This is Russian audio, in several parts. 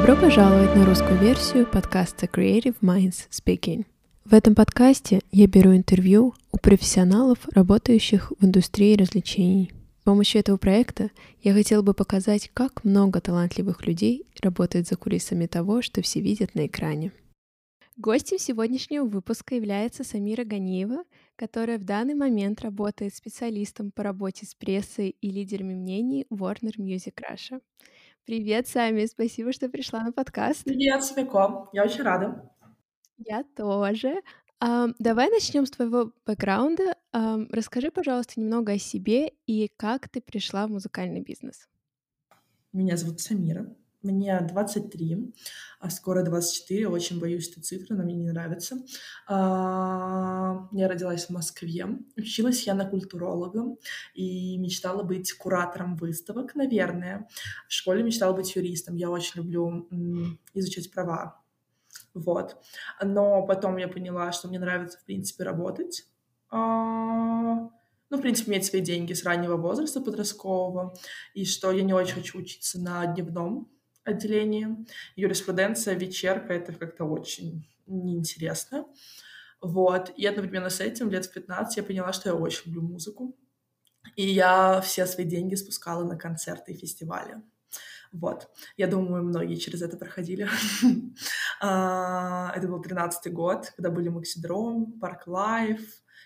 Добро пожаловать на русскую версию подкаста Creative Minds Speaking. В этом подкасте я беру интервью у профессионалов, работающих в индустрии развлечений. С помощью этого проекта я хотела бы показать, как много талантливых людей работает за кулисами того, что все видят на экране. Гостем сегодняшнего выпуска является Самира Ганиева, которая в данный момент работает специалистом по работе с прессой и лидерами мнений Warner Music Russia. Привет, Сами, спасибо, что пришла на подкаст. Привет, Свяко, я очень рада. Я тоже. Um, давай начнем с твоего бэкграунда. Um, расскажи, пожалуйста, немного о себе и как ты пришла в музыкальный бизнес. Меня зовут Самира. Мне 23, а скоро 24. Очень боюсь этой цифры, она мне не нравится. А, я родилась в Москве. Училась я на культуролога и мечтала быть куратором выставок, наверное. В школе мечтала быть юристом. Я очень люблю изучать права. Вот. Но потом я поняла, что мне нравится, в принципе, работать. А, ну, в принципе, иметь свои деньги с раннего возраста подросткового, и что я не очень хочу учиться на дневном отделении. Юриспруденция, вечерка — это как-то очень неинтересно. Вот. И одновременно с этим, лет в 15, я поняла, что я очень люблю музыку. И я все свои деньги спускала на концерты и фестивали. Вот. Я думаю, многие через это проходили. А, это был 13-й год, когда были Максидром, Park Live.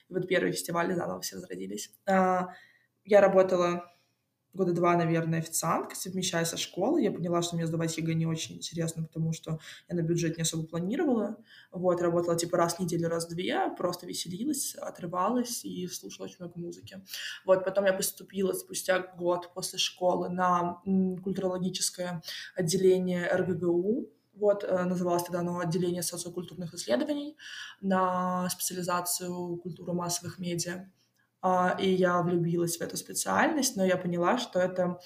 И вот первые фестивали заново все возродились. А, я работала года два, наверное, официанткой, совмещая со школой. Я поняла, что мне сдавать ЕГЭ не очень интересно, потому что я на бюджет не особо планировала. Вот, работала типа раз в неделю, раз в две, просто веселилась, отрывалась и слушала очень много музыки. Вот, потом я поступила спустя год после школы на культурологическое отделение РГГУ, вот, э, называлось тогда оно отделение социокультурных исследований на специализацию культуры массовых медиа. А, и я влюбилась в эту специальность, но я поняла, что это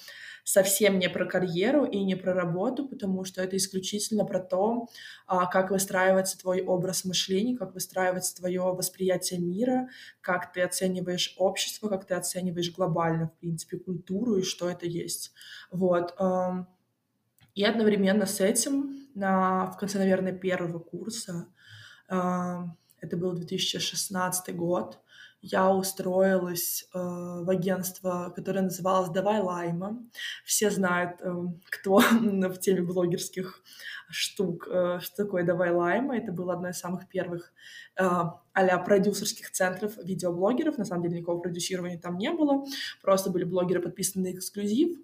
совсем не про карьеру и не про работу, потому что это исключительно про то, а, как выстраивается твой образ мышления, как выстраивается твое восприятие мира, как ты оцениваешь общество, как ты оцениваешь глобально, в принципе, культуру и что это есть. Вот. И одновременно с этим на, в конце, наверное, первого курса, это был 2016 год, я устроилась э, в агентство, которое называлось «Давай лайма». Все знают, э, кто в теме блогерских штук, э, что такое «Давай лайма». Это было одно из самых первых э, а продюсерских центров видеоблогеров. На самом деле никакого продюсирования там не было. Просто были блогеры, подписанные на эксклюзив.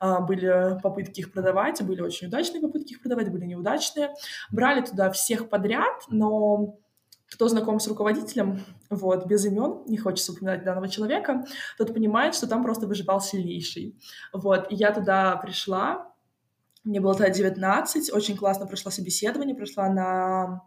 Uh, были попытки их продавать, были очень удачные попытки их продавать, были неудачные. Брали туда всех подряд, но кто знаком с руководителем, вот, без имен, не хочется упоминать данного человека, тот понимает, что там просто выживал сильнейший. Вот, и я туда пришла, мне было тогда 19, очень классно прошла собеседование, прошла на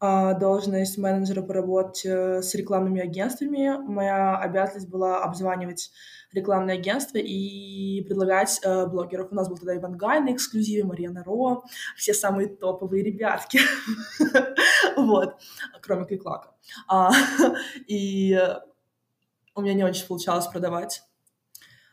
должность менеджера по работе с рекламными агентствами. Моя обязанность была обзванивать рекламное агентство и предлагать э, блогеров. У нас был тогда Иван Гай на эксклюзиве, Мария Ро, все самые топовые ребятки. Вот, кроме Кликлака. А, и у меня не очень получалось продавать.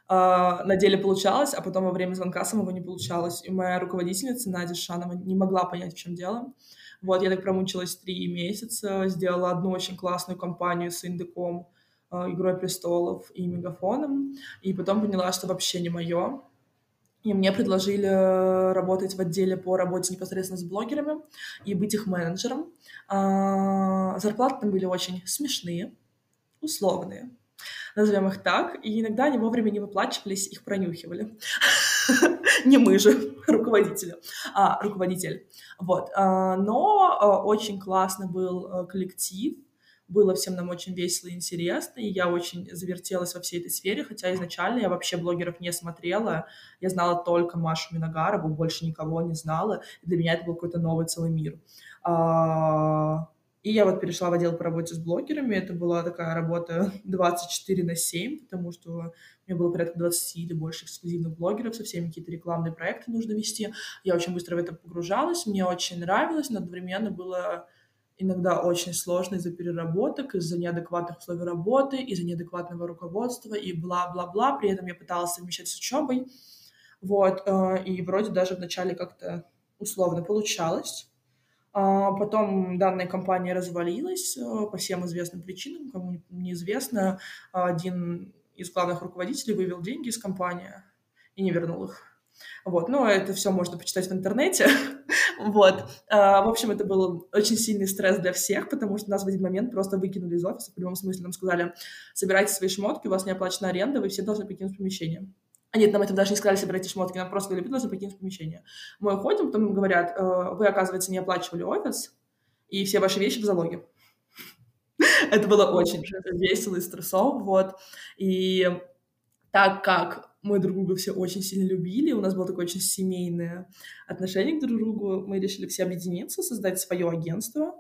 Uh, на деле получалось, а потом во время звонка самого не получалось. И моя руководительница Надя Шанова не могла понять, в чем дело. Вот, я так промучилась три месяца, сделала одну очень классную компанию с Индеком, Э, «Игрой престолов» и «Мегафоном», и потом поняла, что вообще не мое. И мне предложили э, работать в отделе по работе непосредственно с блогерами и быть их менеджером. А, зарплаты там были очень смешные, условные, назовем их так, и иногда они вовремя не выплачивались, их пронюхивали. Не мы же, руководители, а руководитель. Вот. А, но э, очень классно был коллектив, было всем нам очень весело и интересно, и я очень завертелась во всей этой сфере, хотя изначально я вообще блогеров не смотрела, я знала только Машу Миногарову, больше никого не знала, и для меня это был какой-то новый целый мир. А, и я вот перешла в отдел по работе с блогерами. Это была такая работа 24 на 7, потому что у меня было порядка 20 или больше эксклюзивных блогеров, со всеми какие-то рекламные проекты нужно вести. Я очень быстро в это погружалась, мне очень нравилось, но одновременно было иногда очень сложно из-за переработок, из-за неадекватных условий работы, из-за неадекватного руководства и бла-бла-бла. При этом я пыталась совмещать с учебой. Вот, э, и вроде даже вначале как-то условно получалось. А потом данная компания развалилась э, по всем известным причинам, кому неизвестно. Один из главных руководителей вывел деньги из компании и не вернул их. Вот, но это все можно почитать в интернете. вот. А, в общем, это был очень сильный стресс для всех, потому что нас в один момент просто выкинули из офиса, в прямом смысле нам сказали, собирайте свои шмотки, у вас не оплачена аренда, вы все должны покинуть помещение. А нет, нам это даже не сказали, собирайте шмотки, нам просто говорили, должны покинуть помещение. Мы уходим, потом им говорят, «Э, вы, оказывается, не оплачивали офис, и все ваши вещи в залоге. Это было очень весело и стрессово, вот. И так как мы друг друга все очень сильно любили, у нас было такое очень семейное отношение к друг другу, мы решили все объединиться, создать свое агентство.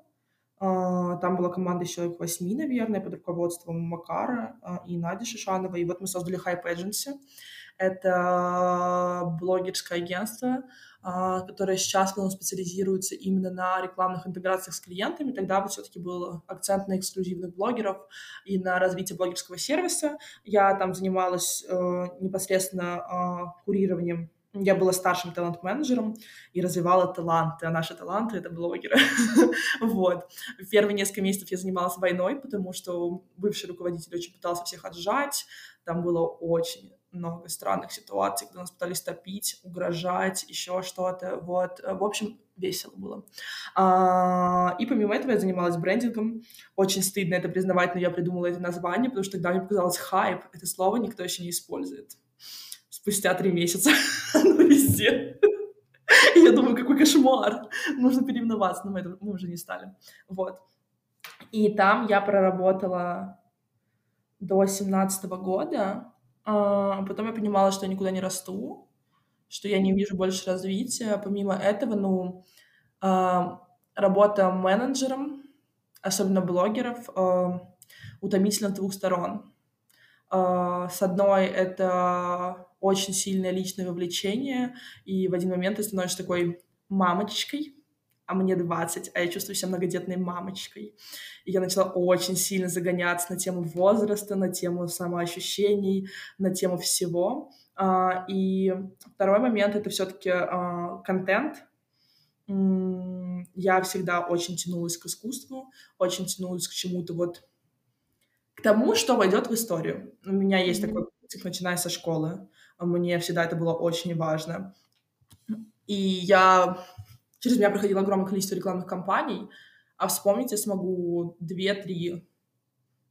А, там была команда человек восьми, наверное, под руководством Макара а, и Нади Шишановой. И вот мы создали Hype Agency. Это блогерское агентство, а, которое сейчас в специализируется именно на рекламных интеграциях с клиентами. Тогда вот все-таки был акцент на эксклюзивных блогеров и на развитие блогерского сервиса. Я там занималась э, непосредственно э, курированием я была старшим талант-менеджером и развивала таланты, а наши таланты — это блогеры. вот. Первые несколько месяцев я занималась войной, потому что бывший руководитель очень пытался всех отжать. Там было очень много странных ситуаций, когда нас пытались топить, угрожать, еще что-то. Вот. В общем, весело было. А, и помимо этого я занималась брендингом. Очень стыдно это признавать, но я придумала это название, потому что тогда мне показалось хайп. Это слово никто еще не использует. Спустя три месяца оно везде. я думаю, какой кошмар. Нужно переименоваться, но мы, это, мы уже не стали. Вот. И там я проработала до 17 года, а, потом я понимала, что я никуда не расту, что я не вижу больше развития. Помимо этого, ну, а, работа менеджером, особенно блогеров, а, утомительно с двух сторон. А, с одной это очень сильное личное вовлечение, и в один момент ты становишься такой мамочкой, а мне 20, а я чувствую себя многодетной мамочкой. И я начала очень сильно загоняться на тему возраста, на тему самоощущений, на тему всего. А, и второй момент — это все-таки а, контент. Я всегда очень тянулась к искусству, очень тянулась к чему-то вот к тому, что войдет в историю. У меня есть такой принцип, начиная со школы. Мне всегда это было очень важно. И я через меня проходило огромное количество рекламных кампаний, а вспомнить я смогу две-три,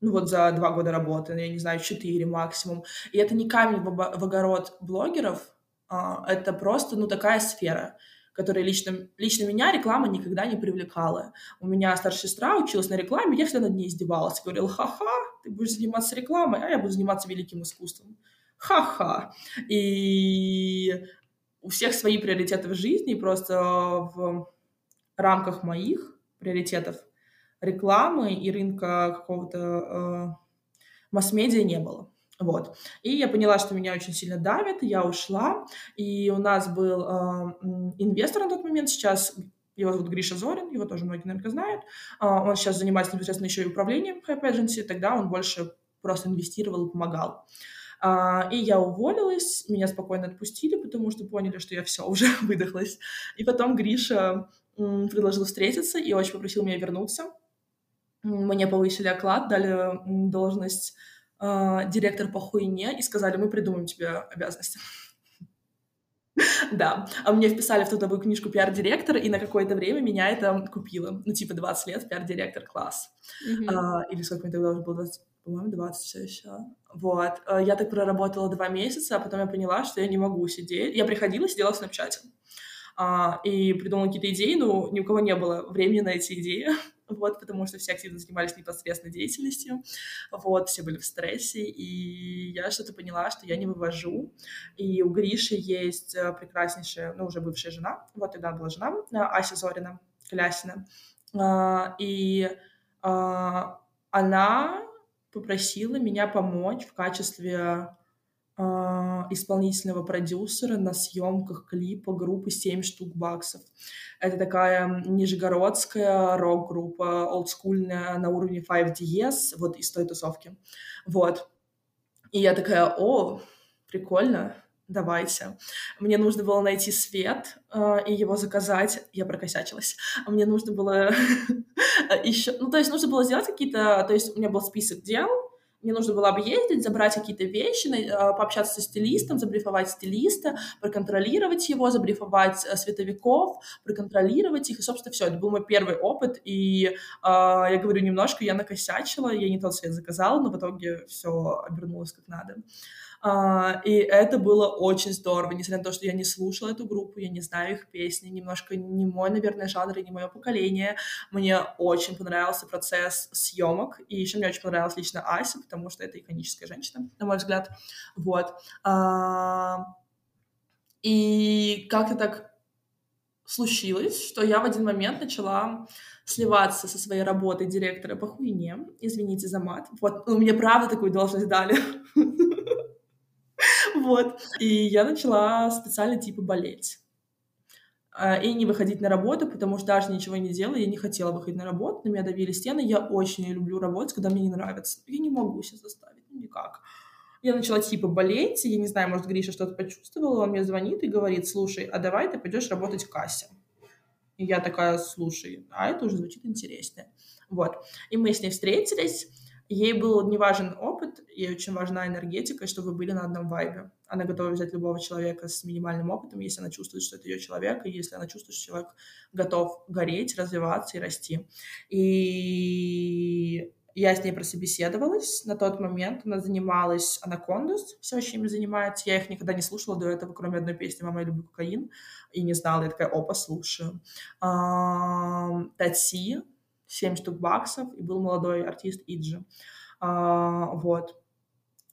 ну вот за два года работы, я не знаю, четыре максимум. И это не камень в огород блогеров, а, это просто, ну, такая сфера, которая лично, лично меня реклама никогда не привлекала. У меня старшая сестра училась на рекламе, я всегда над ней издевалась. Говорила, ха-ха, ты будешь заниматься рекламой, а я буду заниматься великим искусством. Ха-ха. И у всех свои приоритеты в жизни, и просто в рамках моих приоритетов рекламы и рынка какого-то э, масс-медиа не было. Вот. И я поняла, что меня очень сильно давит, я ушла, и у нас был э, инвестор на тот момент, сейчас его зовут Гриша Зорин, его тоже многие, наверное, знают. Uh, он сейчас занимается непосредственно еще и управлением Hype Agency, тогда он больше просто инвестировал и помогал. А, и я уволилась, меня спокойно отпустили, потому что поняли, что я все, уже выдохлась. И потом Гриша предложил встретиться и очень попросил меня вернуться. Мне повысили оклад, дали должность э, директор по хуйне и сказали, мы придумаем тебе обязанности. Да, а мне вписали в трудовую книжку пиар-директор, и на какое-то время меня это купило. Ну, типа 20 лет, пиар-директор, класс. А, или сколько мне тогда уже было, 20, по-моему, 20 все еще. Вот. Э, я так проработала два месяца, а потом я поняла, что я не могу сидеть. Я приходила, сидела в снапчате. А, и придумала какие-то идеи, но ни у кого не было времени на эти идеи, вот, потому что все активно занимались непосредственной деятельностью, вот, все были в стрессе, и я что-то поняла, что я не вывожу, и у Гриши есть э, прекраснейшая, ну, уже бывшая жена, вот тогда была жена, э, Ася Зорина, Клясина, а, и а, она попросила меня помочь в качестве э, исполнительного продюсера на съемках клипа группы «7 штук баксов». Это такая нижегородская рок-группа, олдскульная, на уровне 5DS, вот из той тусовки. Вот. И я такая, о, прикольно, давайте. Мне нужно было найти свет э, и его заказать. Я прокосячилась. Мне нужно было еще... Ну, то есть нужно было сделать какие-то... То есть у меня был список дел, мне нужно было объездить, забрать какие-то вещи, а, пообщаться со стилистом, забрифовать стилиста, проконтролировать его, забрифовать э, световиков, проконтролировать их. И, собственно, все. Это был мой первый опыт. И э, я говорю, немножко я накосячила, я не тот свет заказала, но в итоге все обернулось как надо. А, и это было очень здорово, несмотря на то, что я не слушала эту группу, я не знаю их песни, немножко не мой, наверное, жанр и не мое поколение. Мне очень понравился процесс съемок, и еще мне очень понравилась лично Ася, потому что это иконическая женщина, на мой взгляд. Вот. А, и как-то так случилось, что я в один момент начала сливаться со своей работой директора по хуйне. Извините за мат. Вот, ну, мне правда такую должность дали. Вот. И я начала специально типа болеть и не выходить на работу, потому что даже ничего не делала, я не хотела выходить на работу, на меня давили стены, я очень люблю работать, когда мне не нравится. Я не могу себя заставить, ну никак. Я начала типа болеть, я не знаю, может, Гриша что-то почувствовал, он мне звонит и говорит, слушай, а давай ты пойдешь работать в кассе. И я такая, слушай, а это уже звучит интереснее. Вот. И мы с ней встретились, Ей был не важен опыт, ей очень важна энергетика, чтобы вы были на одном вайбе. Она готова взять любого человека с минимальным опытом, если она чувствует, что это ее человек, и если она чувствует, что человек готов гореть, развиваться и расти. И я с ней прособеседовалась. На тот момент она занималась Анакондус, все еще ими занимается. Я их никогда не слушала до этого, кроме одной песни «Мама, я люблю кокаин». И не знала, я такая, опа, слушаю. Тати, 7 штук баксов, и был молодой артист Иджи. А, вот.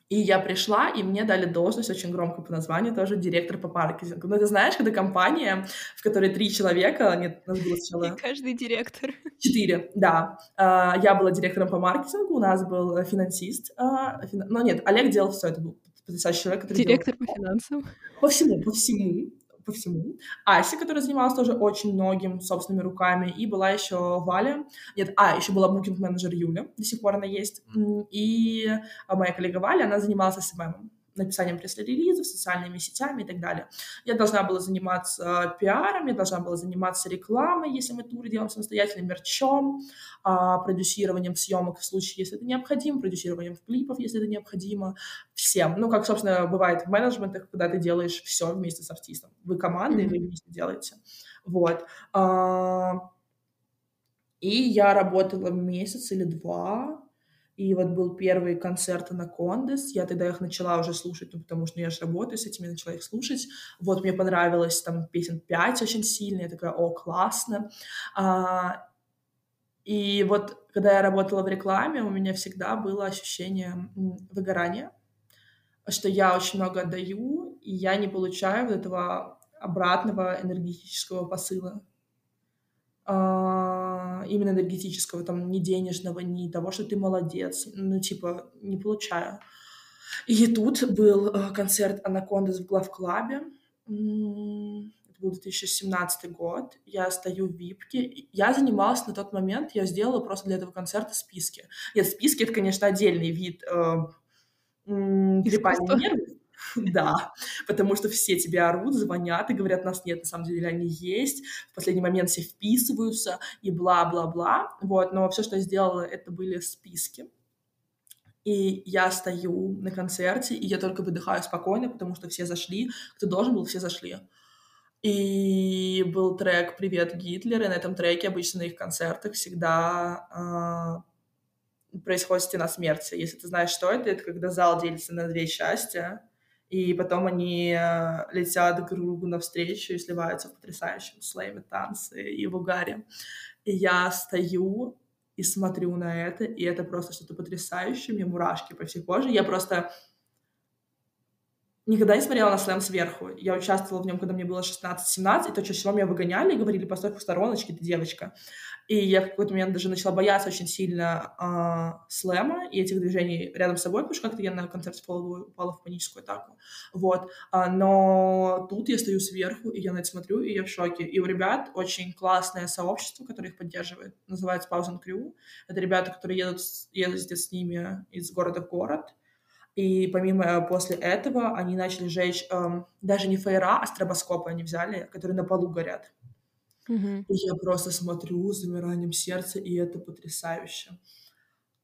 И я пришла, и мне дали должность очень громко по названию, тоже директор по маркетингу. Ну, ты знаешь, когда компания, в которой три человека, нет, у нас было сначала... И каждый директор. Четыре, да. А, я была директором по маркетингу, у нас был финансист. А, ну, нет, Олег делал все, это был потрясающий человек, который Директор делал... по финансам. По всему, по всему по всему. Ася, которая занималась тоже очень многим собственными руками, и была еще Валя, нет, а, еще была букинг-менеджер Юля, до сих пор она есть, и моя коллега Валя, она занималась СММом написанием пресс-релизов, социальными сетями и так далее. Я должна была заниматься пиаром, я должна была заниматься рекламой, если мы туры делаем самостоятельно, мерчом, а, продюсированием съемок в случае, если это необходимо, продюсированием клипов, если это необходимо, всем. Ну, как, собственно, бывает в менеджментах, когда ты делаешь все вместе с артистом. Вы команда, mm-hmm. и вы вместе делаете. Вот. А, и я работала месяц или два, и вот был первый концерт Анакондес, я тогда их начала уже слушать, ну, потому что я же работаю с этими, начала их слушать. Вот мне понравилось там песен пять очень сильно, я такая, о, классно. А, и вот когда я работала в рекламе, у меня всегда было ощущение выгорания, что я очень много отдаю, и я не получаю вот этого обратного энергетического посыла. А, именно энергетического, там, не денежного, не того, что ты молодец, ну, типа, не получаю. И тут был э, концерт Анакондас в главклабе, это был 2017 год, я стою в випке, я занималась на тот момент, я сделала просто для этого концерта списки. Нет, списки — это, конечно, отдельный вид трепания нервов, Да, потому что все тебя орут, звонят и говорят, нас нет, на самом деле они есть, в последний момент все вписываются и бла-бла-бла, вот, но все, что я сделала, это были списки, и я стою на концерте, и я только выдыхаю спокойно, потому что все зашли, кто должен был, все зашли. И был трек «Привет, Гитлер», и на этом треке обычно на их концертах всегда э, происходит стена смерти. Если ты знаешь, что это, это когда зал делится на две части, и потом они э, летят друг другу навстречу и сливаются в потрясающем слэме, танце и в угаре. И я стою и смотрю на это, и это просто что-то потрясающее, мне мурашки по всей коже. Я просто никогда не смотрела на слэм сверху. Я участвовала в нем, когда мне было 16-17, и то, чаще всего меня выгоняли и говорили, постой в стороночке, ты девочка. И я в какой-то момент даже начала бояться очень сильно э, слэма и этих движений рядом с собой, потому что как-то я на концерте упала, упала в паническую атаку. Вот. А, но тут я стою сверху, и я на это смотрю, и я в шоке. И у ребят очень классное сообщество, которое их поддерживает. Называется Pause and Crew. Это ребята, которые едут, ездят с ними из города в город. И помимо, э, после этого они начали жечь эм, даже не фаера, а стробоскопы они взяли, которые на полу горят. Мгм. И я просто смотрю с замиранием сердца, и это потрясающе.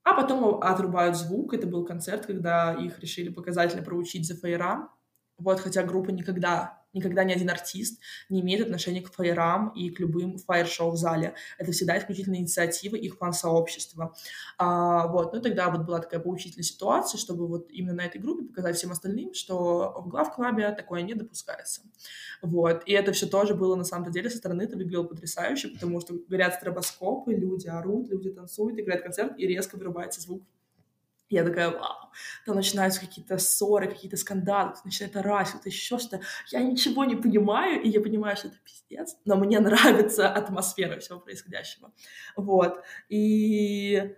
А потом отрубают звук. Это был концерт, когда их решили показательно проучить за фаера. Вот, хотя группа никогда никогда ни один артист не имеет отношения к фаерам и к любым фаер-шоу в зале. Это всегда исключительно инициатива их фан-сообщества. А, вот, ну тогда вот была такая поучительная ситуация, чтобы вот именно на этой группе показать всем остальным, что в глав-клабе такое не допускается. Вот, и это все тоже было на самом деле со стороны, это выглядело потрясающе, потому что горят стробоскопы, люди орут, люди танцуют, играют концерт, и резко вырубается звук я такая, вау. Там начинаются какие-то ссоры, какие-то скандалы, начинает орать, что-то еще что-то. Я ничего не понимаю, и я понимаю, что это пиздец, но мне нравится атмосфера всего происходящего. Вот. И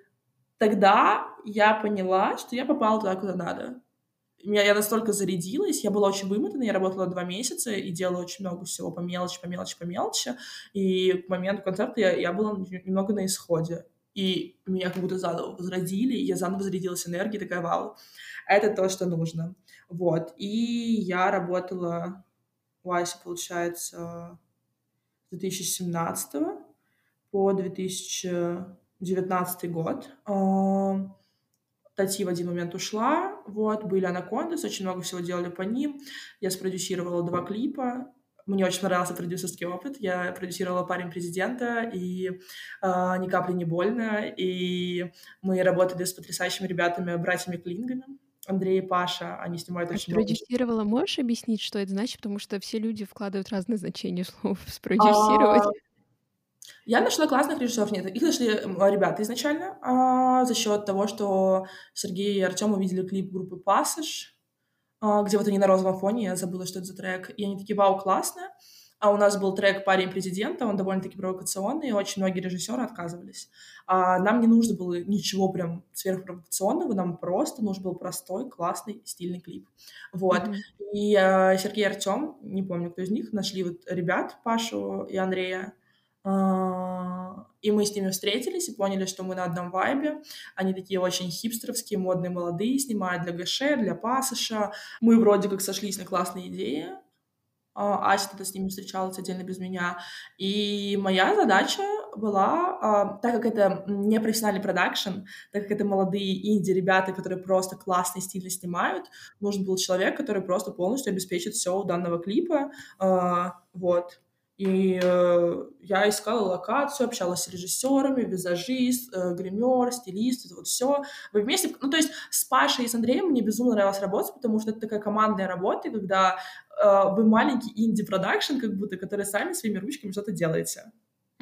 тогда я поняла, что я попала туда, куда надо. Меня, я настолько зарядилась, я была очень вымотана, я работала два месяца и делала очень много всего по мелочи, по мелочи, по мелочи. И к моменту концерта я, я была немного на исходе и меня как будто заново возродили, я заново зарядилась энергией, такая, вау, это то, что нужно. Вот, и я работала у Аси, получается, с 2017 по 2019 год. Тати в один момент ушла, вот, были анакондас, очень много всего делали по ним. Я спродюсировала два клипа, мне очень понравился продюсерский опыт. Я продюсировала «Парень президента» и э, «Ни капли не больно». И мы работали с потрясающими ребятами, братьями Клингами. Андрей и Паша, они снимают а очень много. Продюсировала, можешь объяснить, что это значит? Потому что все люди вкладывают разные значения слов «спродюсировать». А, я нашла классных режиссеров. Нет, их нашли ребята изначально а, за счет того, что Сергей и Артем увидели клип группы «Пассаж», где вот они на розовом фоне, я забыла, что это за трек, и они такие, вау, классно. А у нас был трек «Парень президента», он довольно-таки провокационный, и очень многие режиссеры отказывались. А нам не нужно было ничего прям сверхпровокационного, нам просто нужен был простой, классный, стильный клип. Вот. Mm-hmm. И э, Сергей и Артем, не помню, кто из них, нашли вот ребят, Пашу и Андрея, а, и мы с ними встретились и поняли, что мы на одном вайбе. Они такие очень хипстеровские, модные, молодые, снимают для ГШ, для пассажа. Мы вроде как сошлись на классные идеи. А, Ася тогда с ними встречалась отдельно без меня. И моя задача была, а, так как это не профессиональный продакшн, так как это молодые инди-ребята, которые просто классно и стильно снимают, нужен был человек, который просто полностью обеспечит все у данного клипа. Вот. И э, я искала локацию, общалась с режиссерами, визажист, э, гример, стилист, это вот все. Вы вместе, ну то есть с Пашей и с Андреем мне безумно нравилось работать, потому что это такая командная работа, когда э, вы маленький инди-продакшн, как будто, который сами своими ручками что-то делаете.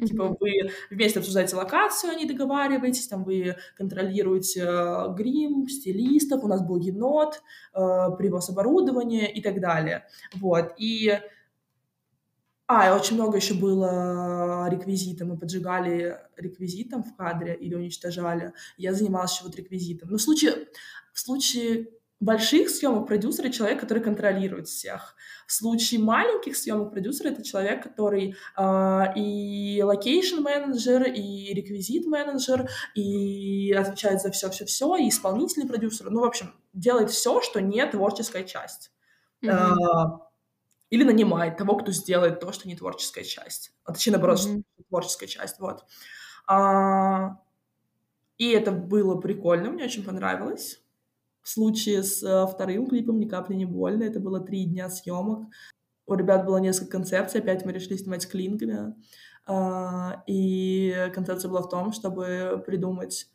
Mm-hmm. Типа вы вместе обсуждаете локацию, они договариваетесь, там вы контролируете э, грим, стилистов, у нас был енот, э, привоз оборудования и так далее. Вот. И а, и очень много еще было реквизита. Мы поджигали реквизитом в кадре или уничтожали. Я занималась еще вот реквизитом. Но в случае, в случае больших съемок продюсера человек, который контролирует всех. В случае маленьких съемок продюсера это человек, который э, и location менеджер, и реквизит менеджер, и отвечает за все-все-все, и исполнительный продюсер. Ну, в общем, делает все, что не творческая часть. Mm-hmm. Или нанимает того, кто сделает то, что не творческая часть. А точнее, наоборот, mm-hmm. что творческая часть, вот. А, и это было прикольно, мне очень понравилось. В случае с а, вторым клипом «Ни капли не больно» это было три дня съемок. У ребят было несколько концепций, опять мы решили снимать клинками. А, и концепция была в том, чтобы придумать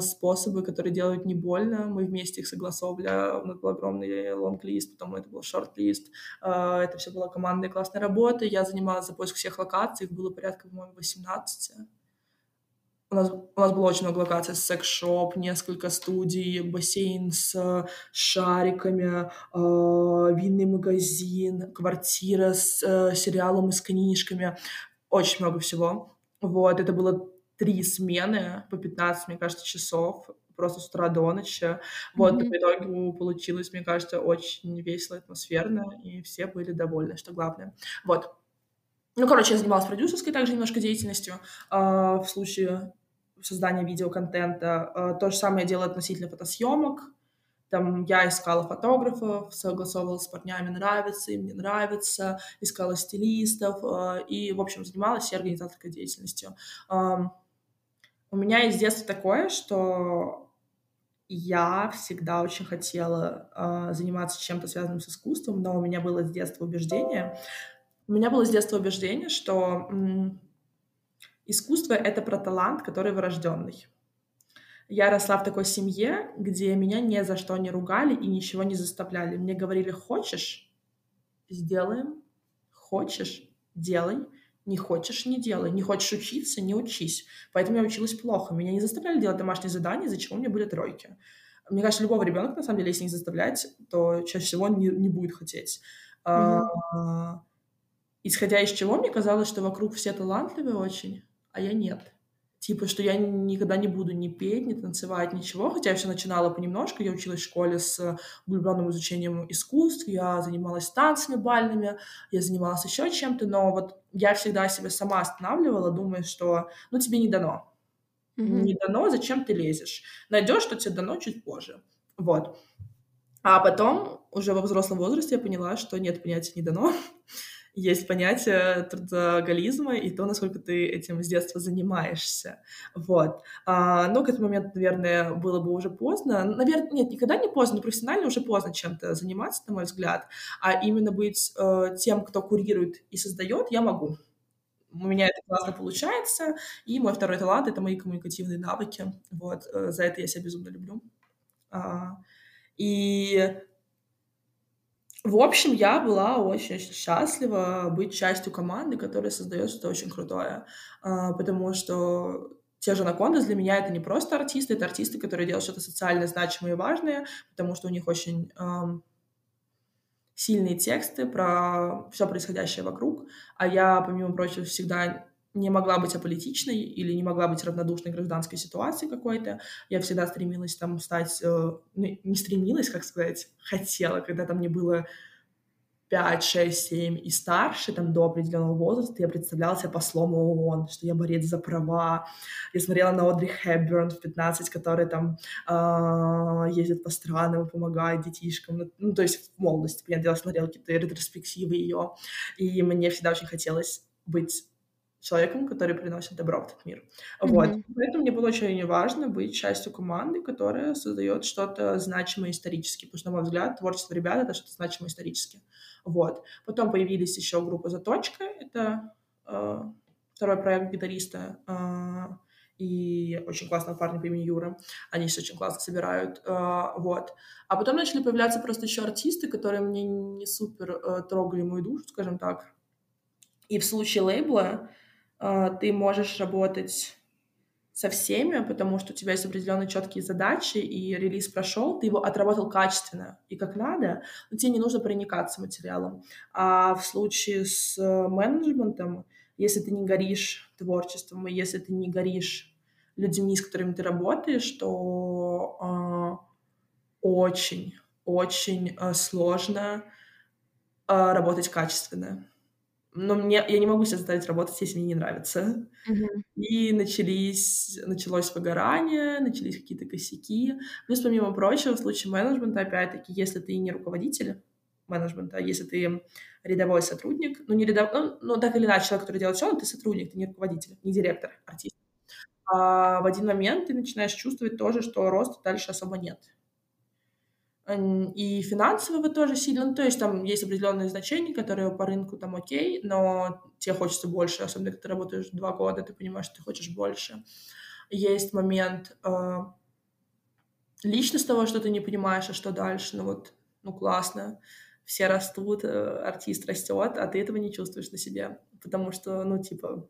способы, которые делают не больно. Мы вместе их согласовывали. У нас был огромный лонг-лист, потом это был шорт-лист. А, это все была командная классная работа. Я занималась за поиск всех локаций. Их было порядка, по-моему, 18. У нас, у нас было очень много локаций. Секс-шоп, несколько студий, бассейн с шариками, э, винный магазин, квартира с сериалом и с книжками. Очень много всего. Вот, это было три смены по 15, мне кажется, часов, просто с утра до ночи. Вот, mm-hmm. в итоге получилось, мне кажется, очень весело, атмосферно, и все были довольны, что главное. Вот. Ну, короче, я занималась продюсерской также немножко деятельностью э, в случае создания видеоконтента. Э, то же самое я делаю относительно фотосъемок. Там я искала фотографов, согласовывала с парнями, нравится им, не нравится, искала стилистов э, и, в общем, занималась всей организаторской деятельностью. У меня есть детство такое, что я всегда очень хотела э, заниматься чем-то связанным с искусством, но у меня было с детства убеждение, у меня было с детства убеждение, что м, искусство — это про талант, который врожденный. Я росла в такой семье, где меня ни за что не ругали и ничего не заставляли. Мне говорили, хочешь — сделаем, хочешь — делай, не хочешь — не делай, не хочешь учиться — не учись. Поэтому я училась плохо. Меня не заставляли делать домашние задания, из-за чего у меня были тройки. Мне кажется, любого ребенка, на самом деле, если не заставлять, то чаще всего он не, не будет хотеть. Mm-hmm. А, исходя из чего, мне казалось, что вокруг все талантливые очень, а я нет. Типа, что я никогда не буду ни петь, ни танцевать, ничего. Хотя я все начинала понемножку. Я училась в школе с углубленным изучением искусств, я занималась танцами бальными, я занималась еще чем-то, но вот я всегда себя сама останавливала, думая, что ну тебе не дано. Mm-hmm. Не дано, зачем ты лезешь? Найдешь, что тебе дано чуть позже. Вот. А потом, уже во взрослом возрасте, я поняла, что нет понятия не дано есть понятие трудоголизма и то, насколько ты этим с детства занимаешься. Вот. А, но к этому моменту, наверное, было бы уже поздно. Наверное, нет, никогда не поздно, профессионально уже поздно чем-то заниматься, на мой взгляд. А именно быть э, тем, кто курирует и создает, я могу. У меня это классно получается, и мой второй талант — это мои коммуникативные навыки. Вот, э, за это я себя безумно люблю. А, и в общем, я была очень счастлива быть частью команды, которая создает что-то очень крутое, а, потому что те же Накондас для меня это не просто артисты, это артисты, которые делают что-то социально значимое и важное, потому что у них очень сильные тексты про все происходящее вокруг, а я, помимо прочего, всегда не могла быть аполитичной или не могла быть равнодушной гражданской ситуации какой-то. Я всегда стремилась там стать... Э, ну, не стремилась, как сказать, хотела, когда там мне было 5, 6, 7 и старше, там, до определенного возраста, я представляла себя послом ООН, что я борец за права. Я смотрела на Одри Хэбберн в 15, которая там э, ездит по странам помогает детишкам. Ну, ну, то есть в молодости, понятное дело, смотрела какие-то ретроспективы ее, и мне всегда очень хотелось быть человеком, который приносит добро в этот мир. Mm-hmm. Вот. Поэтому мне было очень важно быть частью команды, которая создает что-то значимое исторически. Потому что, на мой взгляд, творчество ребят — это что-то значимое исторически. Вот. Потом появились еще группа «Заточка». Это э, второй проект гитариста э, и очень классного парня по имени Юра. Они все очень классно собирают. Э, вот. А потом начали появляться просто еще артисты, которые мне не супер э, трогали мою душу, скажем так. И в случае лейбла ты можешь работать со всеми, потому что у тебя есть определенные четкие задачи, и релиз прошел, ты его отработал качественно и как надо, но тебе не нужно проникаться материалом. А в случае с менеджментом, если ты не горишь творчеством, и если ты не горишь людьми, с которыми ты работаешь, то э, очень, очень э, сложно э, работать качественно но мне, я не могу себя заставить работать, если мне не нравится. Uh-huh. И начались, началось выгорание, начались какие-то косяки. Плюс, помимо прочего, в случае менеджмента, опять-таки, если ты не руководитель менеджмента, если ты рядовой сотрудник, ну, не рядовой, ну, ну так или иначе, человек, который делает все, ты сотрудник, ты не руководитель, не директор, артист. А в один момент ты начинаешь чувствовать тоже, что роста дальше особо нет и финансового тоже сильно, ну, то есть там есть определенные значения, которые по рынку там окей, но тебе хочется больше, особенно когда ты работаешь два года, ты понимаешь, что ты хочешь больше. Есть момент э, личностного, что ты не понимаешь, а что дальше, ну вот, ну классно, все растут, э, артист растет, а ты этого не чувствуешь на себе, потому что, ну, типа,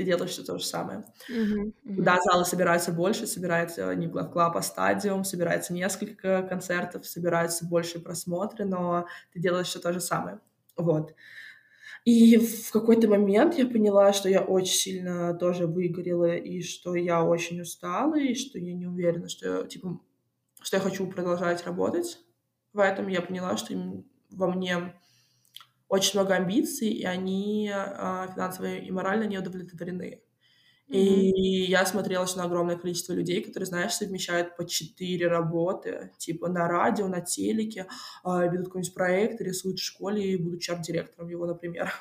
ты делаешь все то же самое. Mm-hmm. Mm-hmm. Залы собираются больше, собирается не клаб, а стадиум, собирается несколько концертов, собираются больше просмотры, но ты делаешь все то же самое. Вот. И в какой-то момент я поняла, что я очень сильно тоже выгорела, и что я очень устала, и что я не уверена, что, типа, что я хочу продолжать работать. В этом я поняла, что во мне очень много амбиций, и они а, финансово и морально не удовлетворены. И я смотрелась на огромное количество людей, которые, знаешь, совмещают по четыре работы, типа на радио, на телеке, а, ведут какой-нибудь проект, рисуют в школе и будут чарт-директором его, например.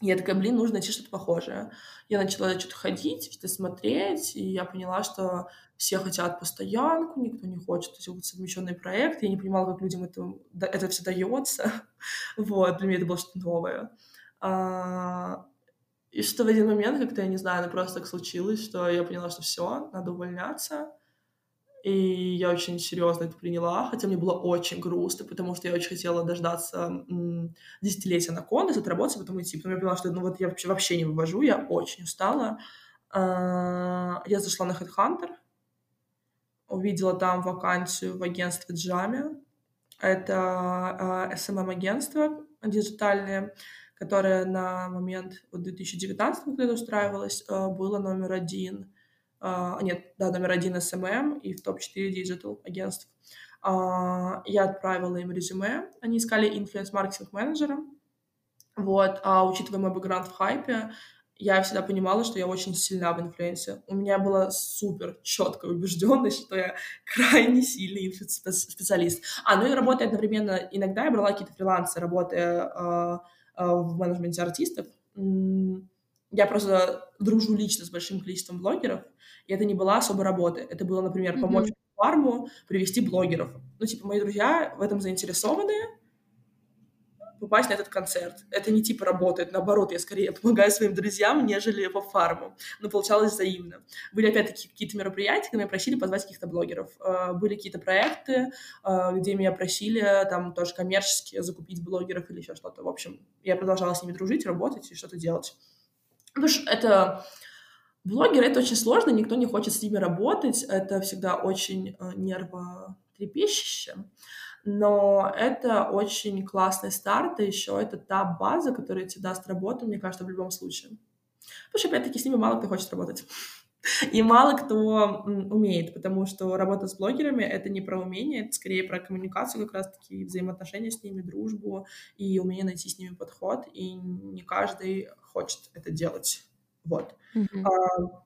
Я такая, блин, нужно найти что-то похожее. Я начала что-то ходить, что-то смотреть, и я поняла, что все хотят постоянку, никто не хочет эти вот совмещенный проект. Я не понимала, как людям это, это все дается. вот, для меня это было что-то новое. А, и что в один момент, как-то, я не знаю, ну просто так случилось, что я поняла, что все, надо увольняться. И я очень серьезно это приняла, хотя мне было очень грустно, потому что я очень хотела дождаться десятилетия на кондес, отработать, потом идти. Потом я поняла, что ну вот я вообще, вообще не вывожу, я очень устала. А- я зашла на Headhunter, увидела там вакансию в агентстве Джами. Это SMM-агентство а, диджитальное, которое на момент вот 2019, когда я устраивалась, а, было номер один Uh, нет, да, номер один SMM и в топ-4 digital агентств. Uh, я отправила им резюме, они искали influence-маркетинг менеджера. Вот, а учитывая мой бэкграунд в хайпе, я всегда понимала, что я очень сильна в инфлюенсе. У меня была супер четкая убежденность, что я крайне сильный специалист. А, ну и работая одновременно, иногда я брала какие-то фрилансы, работая uh, в менеджменте артистов. Я просто дружу лично с большим количеством блогеров, и это не была особо работа. Это было, например, помочь mm-hmm. фарму привести блогеров. Ну, типа, мои друзья в этом заинтересованы, попасть на этот концерт. Это не типа работает, наоборот, я скорее помогаю своим друзьям, нежели по фарму. Но получалось взаимно. Были опять-таки какие-то мероприятия, где меня просили позвать каких-то блогеров. А, были какие-то проекты, а, где меня просили там тоже коммерчески закупить блогеров или еще что-то. В общем, я продолжала с ними дружить, работать и что-то делать. Потому что это Блогеры — это очень сложно, никто не хочет с ними работать, это всегда очень э, нервотрепещуще, но это очень классный старт, и еще это та база, которая тебе даст работу, мне кажется, в любом случае. Потому что, опять-таки, с ними мало кто хочет работать. И мало кто умеет, потому что работа с блогерами — это не про умение, это скорее про коммуникацию как раз-таки, взаимоотношения с ними, дружбу и умение найти с ними подход, и не каждый хочет это делать. Вот. Mm-hmm. А,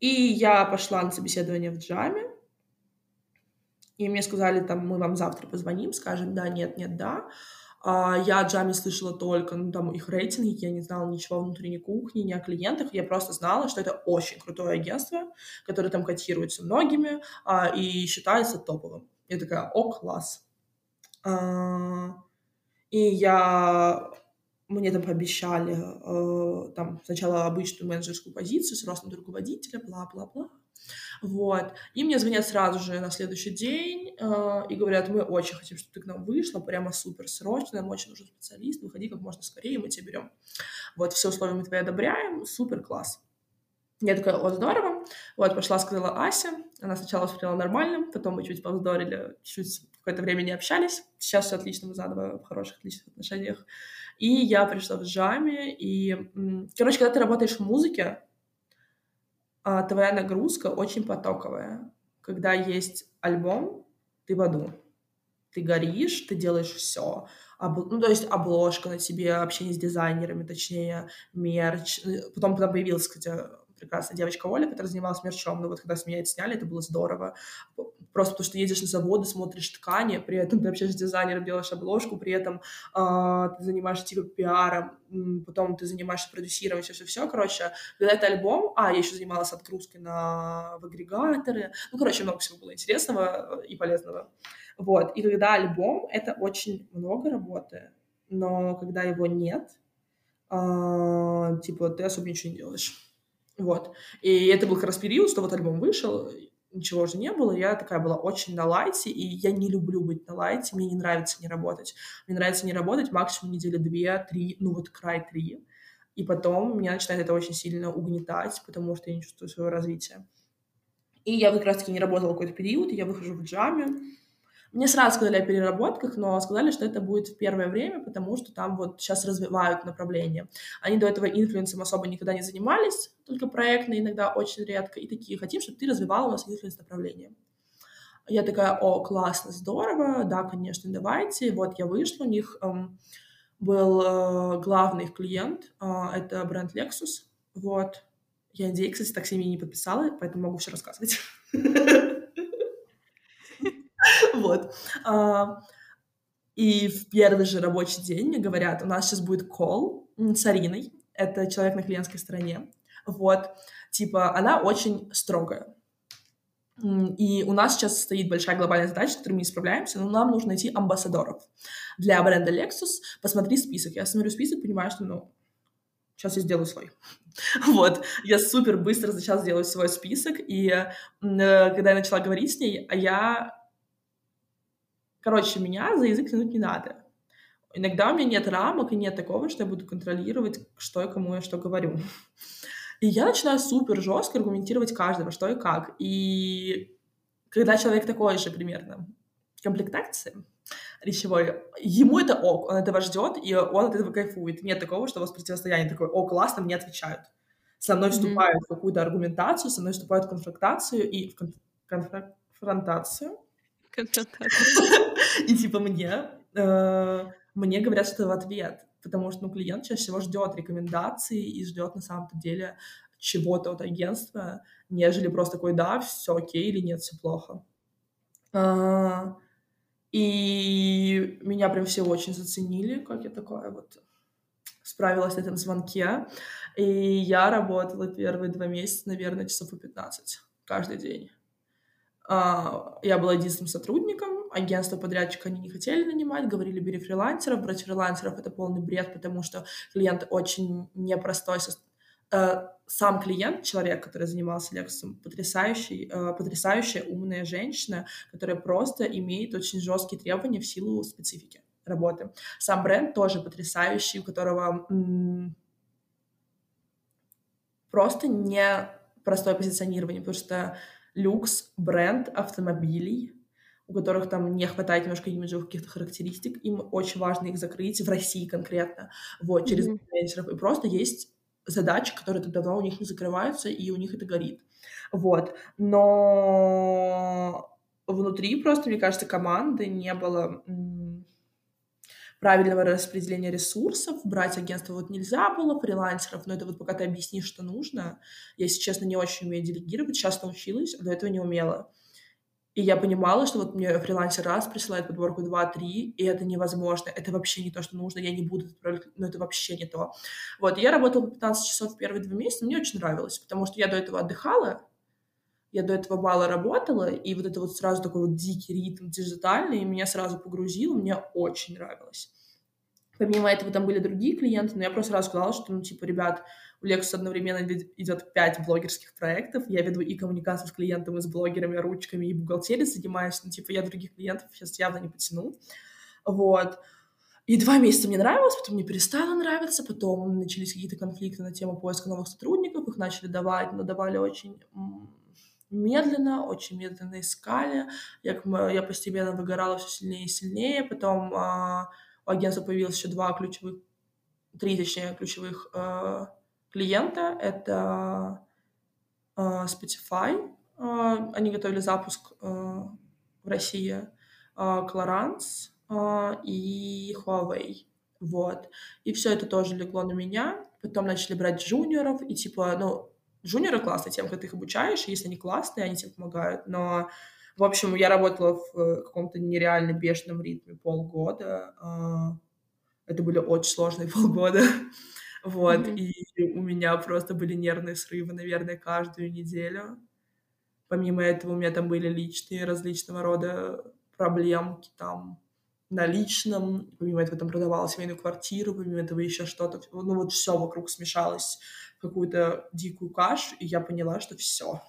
и я пошла на собеседование в Джаме, и мне сказали, там, мы вам завтра позвоним, скажем, да, нет, нет, да. А я о Джаме слышала только, ну, там, их рейтинги, я не знала ничего о внутренней кухне, ни о клиентах, я просто знала, что это очень крутое агентство, которое там котируется многими а, и считается топовым. Я такая, о, класс. А, и я мне там пообещали э, там сначала обычную менеджерскую позицию с ростом руководителя, бла-бла-бла. Вот. И мне звонят сразу же на следующий день э, и говорят, мы очень хотим, чтобы ты к нам вышла, прямо супер срочно, нам очень нужен специалист, выходи как можно скорее, мы тебя берем. Вот, все условия мы твои одобряем, супер класс. Я такая, о, здорово. Вот, пошла, сказала Ася. Она сначала смотрела нормально, потом мы чуть повздорили, чуть какое-то время не общались. Сейчас все отлично, мы заново в хороших, отличных отношениях. И я пришла в джаме, и, короче, когда ты работаешь в музыке, а, твоя нагрузка очень потоковая. Когда есть альбом, ты в аду. Ты горишь, ты делаешь все. Об... Ну, то есть обложка на тебе, общение с дизайнерами, точнее, мерч. Потом, потом появилась, кстати, прекрасная девочка Оля, которая занималась мерчом. Но вот когда с меня это сняли, это было здорово. Просто потому что едешь на заводы, смотришь ткани, при этом ты общаешься с дизайнером, делаешь обложку, при этом э, ты занимаешься типа пиаром, потом ты занимаешься продюсированием, все-все-все. Короче, когда это альбом, а, я еще занималась отгрузкой на в агрегаторы. Ну, короче, много всего было интересного и полезного. Вот. И когда альбом, это очень много работы, но когда его нет, э, типа, ты особо ничего не делаешь. Вот. И это был как раз период, что вот альбом вышел, ничего же не было. Я такая была очень на лайте, и я не люблю быть на лайте, мне не нравится не работать. Мне нравится не работать максимум недели две, три, ну вот край три. И потом меня начинает это очень сильно угнетать, потому что я не чувствую своего развития. И я как раз-таки не работала какой-то период, и я выхожу в джаме, мне сразу сказали о переработках, но сказали, что это будет в первое время, потому что там вот сейчас развивают направление. Они до этого инфлюенсом особо никогда не занимались, только проектно, иногда очень редко, и такие, хотим, чтобы ты развивала у нас influence направление. Я такая, о, классно, здорово, да, конечно, давайте. Вот я вышла, у них эм, был э, главный их клиент, э, это бренд Lexus, вот, Я надеюсь, кстати, так семьи не подписала, поэтому могу все рассказывать. Вот. А, и в первый же рабочий день мне говорят, у нас сейчас будет кол с Ариной, это человек на клиентской стороне, вот, типа, она очень строгая, и у нас сейчас стоит большая глобальная задача, с которой мы не справляемся, но нам нужно найти амбассадоров для бренда Lexus. Посмотри список. Я смотрю список, понимаю, что, ну, сейчас я сделаю свой. Вот, я супер быстро за час сделаю свой список, и э, когда я начала говорить с ней, а я... Короче, меня за язык тянуть не надо. Иногда у меня нет рамок и нет такого, что я буду контролировать, что я кому я что говорю. И я начинаю супер жестко аргументировать каждого, что и как. И когда человек такой же примерно комплектации речевой, ему это ок, он этого ждет, и он от этого кайфует. Нет такого, что у вас противостояние такое, о, классно, мне отвечают. Со мной вступают mm-hmm. в какую-то аргументацию, со мной вступают в конфронтацию и в конф- конфронтацию. И типа мне, э, мне говорят, что в ответ потому что ну, клиент чаще всего ждет рекомендаций и ждет на самом-то деле чего-то от агентства, нежели просто такой, да, все окей или нет, все плохо. А, и меня прям все очень заценили, как я такое вот справилась на этом звонке. И я работала первые два месяца, наверное, часов по 15 каждый день. А, я была единственным сотрудником, агентство подрядчика они не хотели нанимать, говорили, бери фрилансеров. Брать фрилансеров — это полный бред, потому что клиент очень непростой. Э, сам клиент, человек, который занимался Lexus, потрясающий, э, потрясающая умная женщина, которая просто имеет очень жесткие требования в силу специфики работы. Сам бренд тоже потрясающий, у которого просто не простое позиционирование, потому что люкс бренд автомобилей, у которых там не хватает немножко имиджевых каких-то характеристик, им очень важно их закрыть в России конкретно, вот, через mm-hmm. менеджеров. И просто есть задачи, которые давно у них не закрываются, и у них это горит. Вот. Но внутри просто, мне кажется, команды не было правильного распределения ресурсов, брать агентство вот нельзя было, фрилансеров, но это вот пока ты объяснишь, что нужно. Я, если честно, не очень умею делегировать, сейчас научилась, а до этого не умела. И я понимала, что вот мне фрилансер раз присылает подборку 2-3, и это невозможно. Это вообще не то, что нужно. Я не буду отправлять, но это вообще не то. Вот, я работала по 15 часов в первые два месяца, мне очень нравилось, потому что я до этого отдыхала, я до этого мало работала, и вот это вот сразу такой вот дикий ритм диджитальный, меня сразу погрузило, мне очень нравилось. Помимо этого там были другие клиенты, но я просто сразу сказала, что, ну, типа, ребят, у Lexus одновременно идет пять блогерских проектов. Я веду и коммуникацию с клиентом, и с блогерами, ручками, и бухгалтерией занимаюсь. Ну, типа, я других клиентов сейчас явно не потяну. Вот. И два месяца мне нравилось, потом мне перестало нравиться, потом начались какие-то конфликты на тему поиска новых сотрудников, их начали давать, но давали очень медленно, очень медленно искали. Я, я постепенно выгорала все сильнее и сильнее. Потом э, у агентства появилось еще два ключевых, три, точнее, ключевых э, клиента. Это э, Spotify, э, они готовили запуск э, в России, э, Clarence э, и Huawei. Вот. И все это тоже легло на меня. Потом начали брать джуниоров, и типа, ну, джуниоры классные тем, как ты их обучаешь, если они классные, они тебе помогают, но в общем, я работала в каком-то нереально бешеном ритме полгода. Это были очень сложные полгода. Вот, mm-hmm. и у меня просто были нервные срывы, наверное, каждую неделю. Помимо этого у меня там были личные различного рода проблемки там на личном, помимо этого там продавала семейную квартиру, помимо этого еще что-то, ну вот все вокруг смешалось какую-то дикую кашу, и я поняла, что все,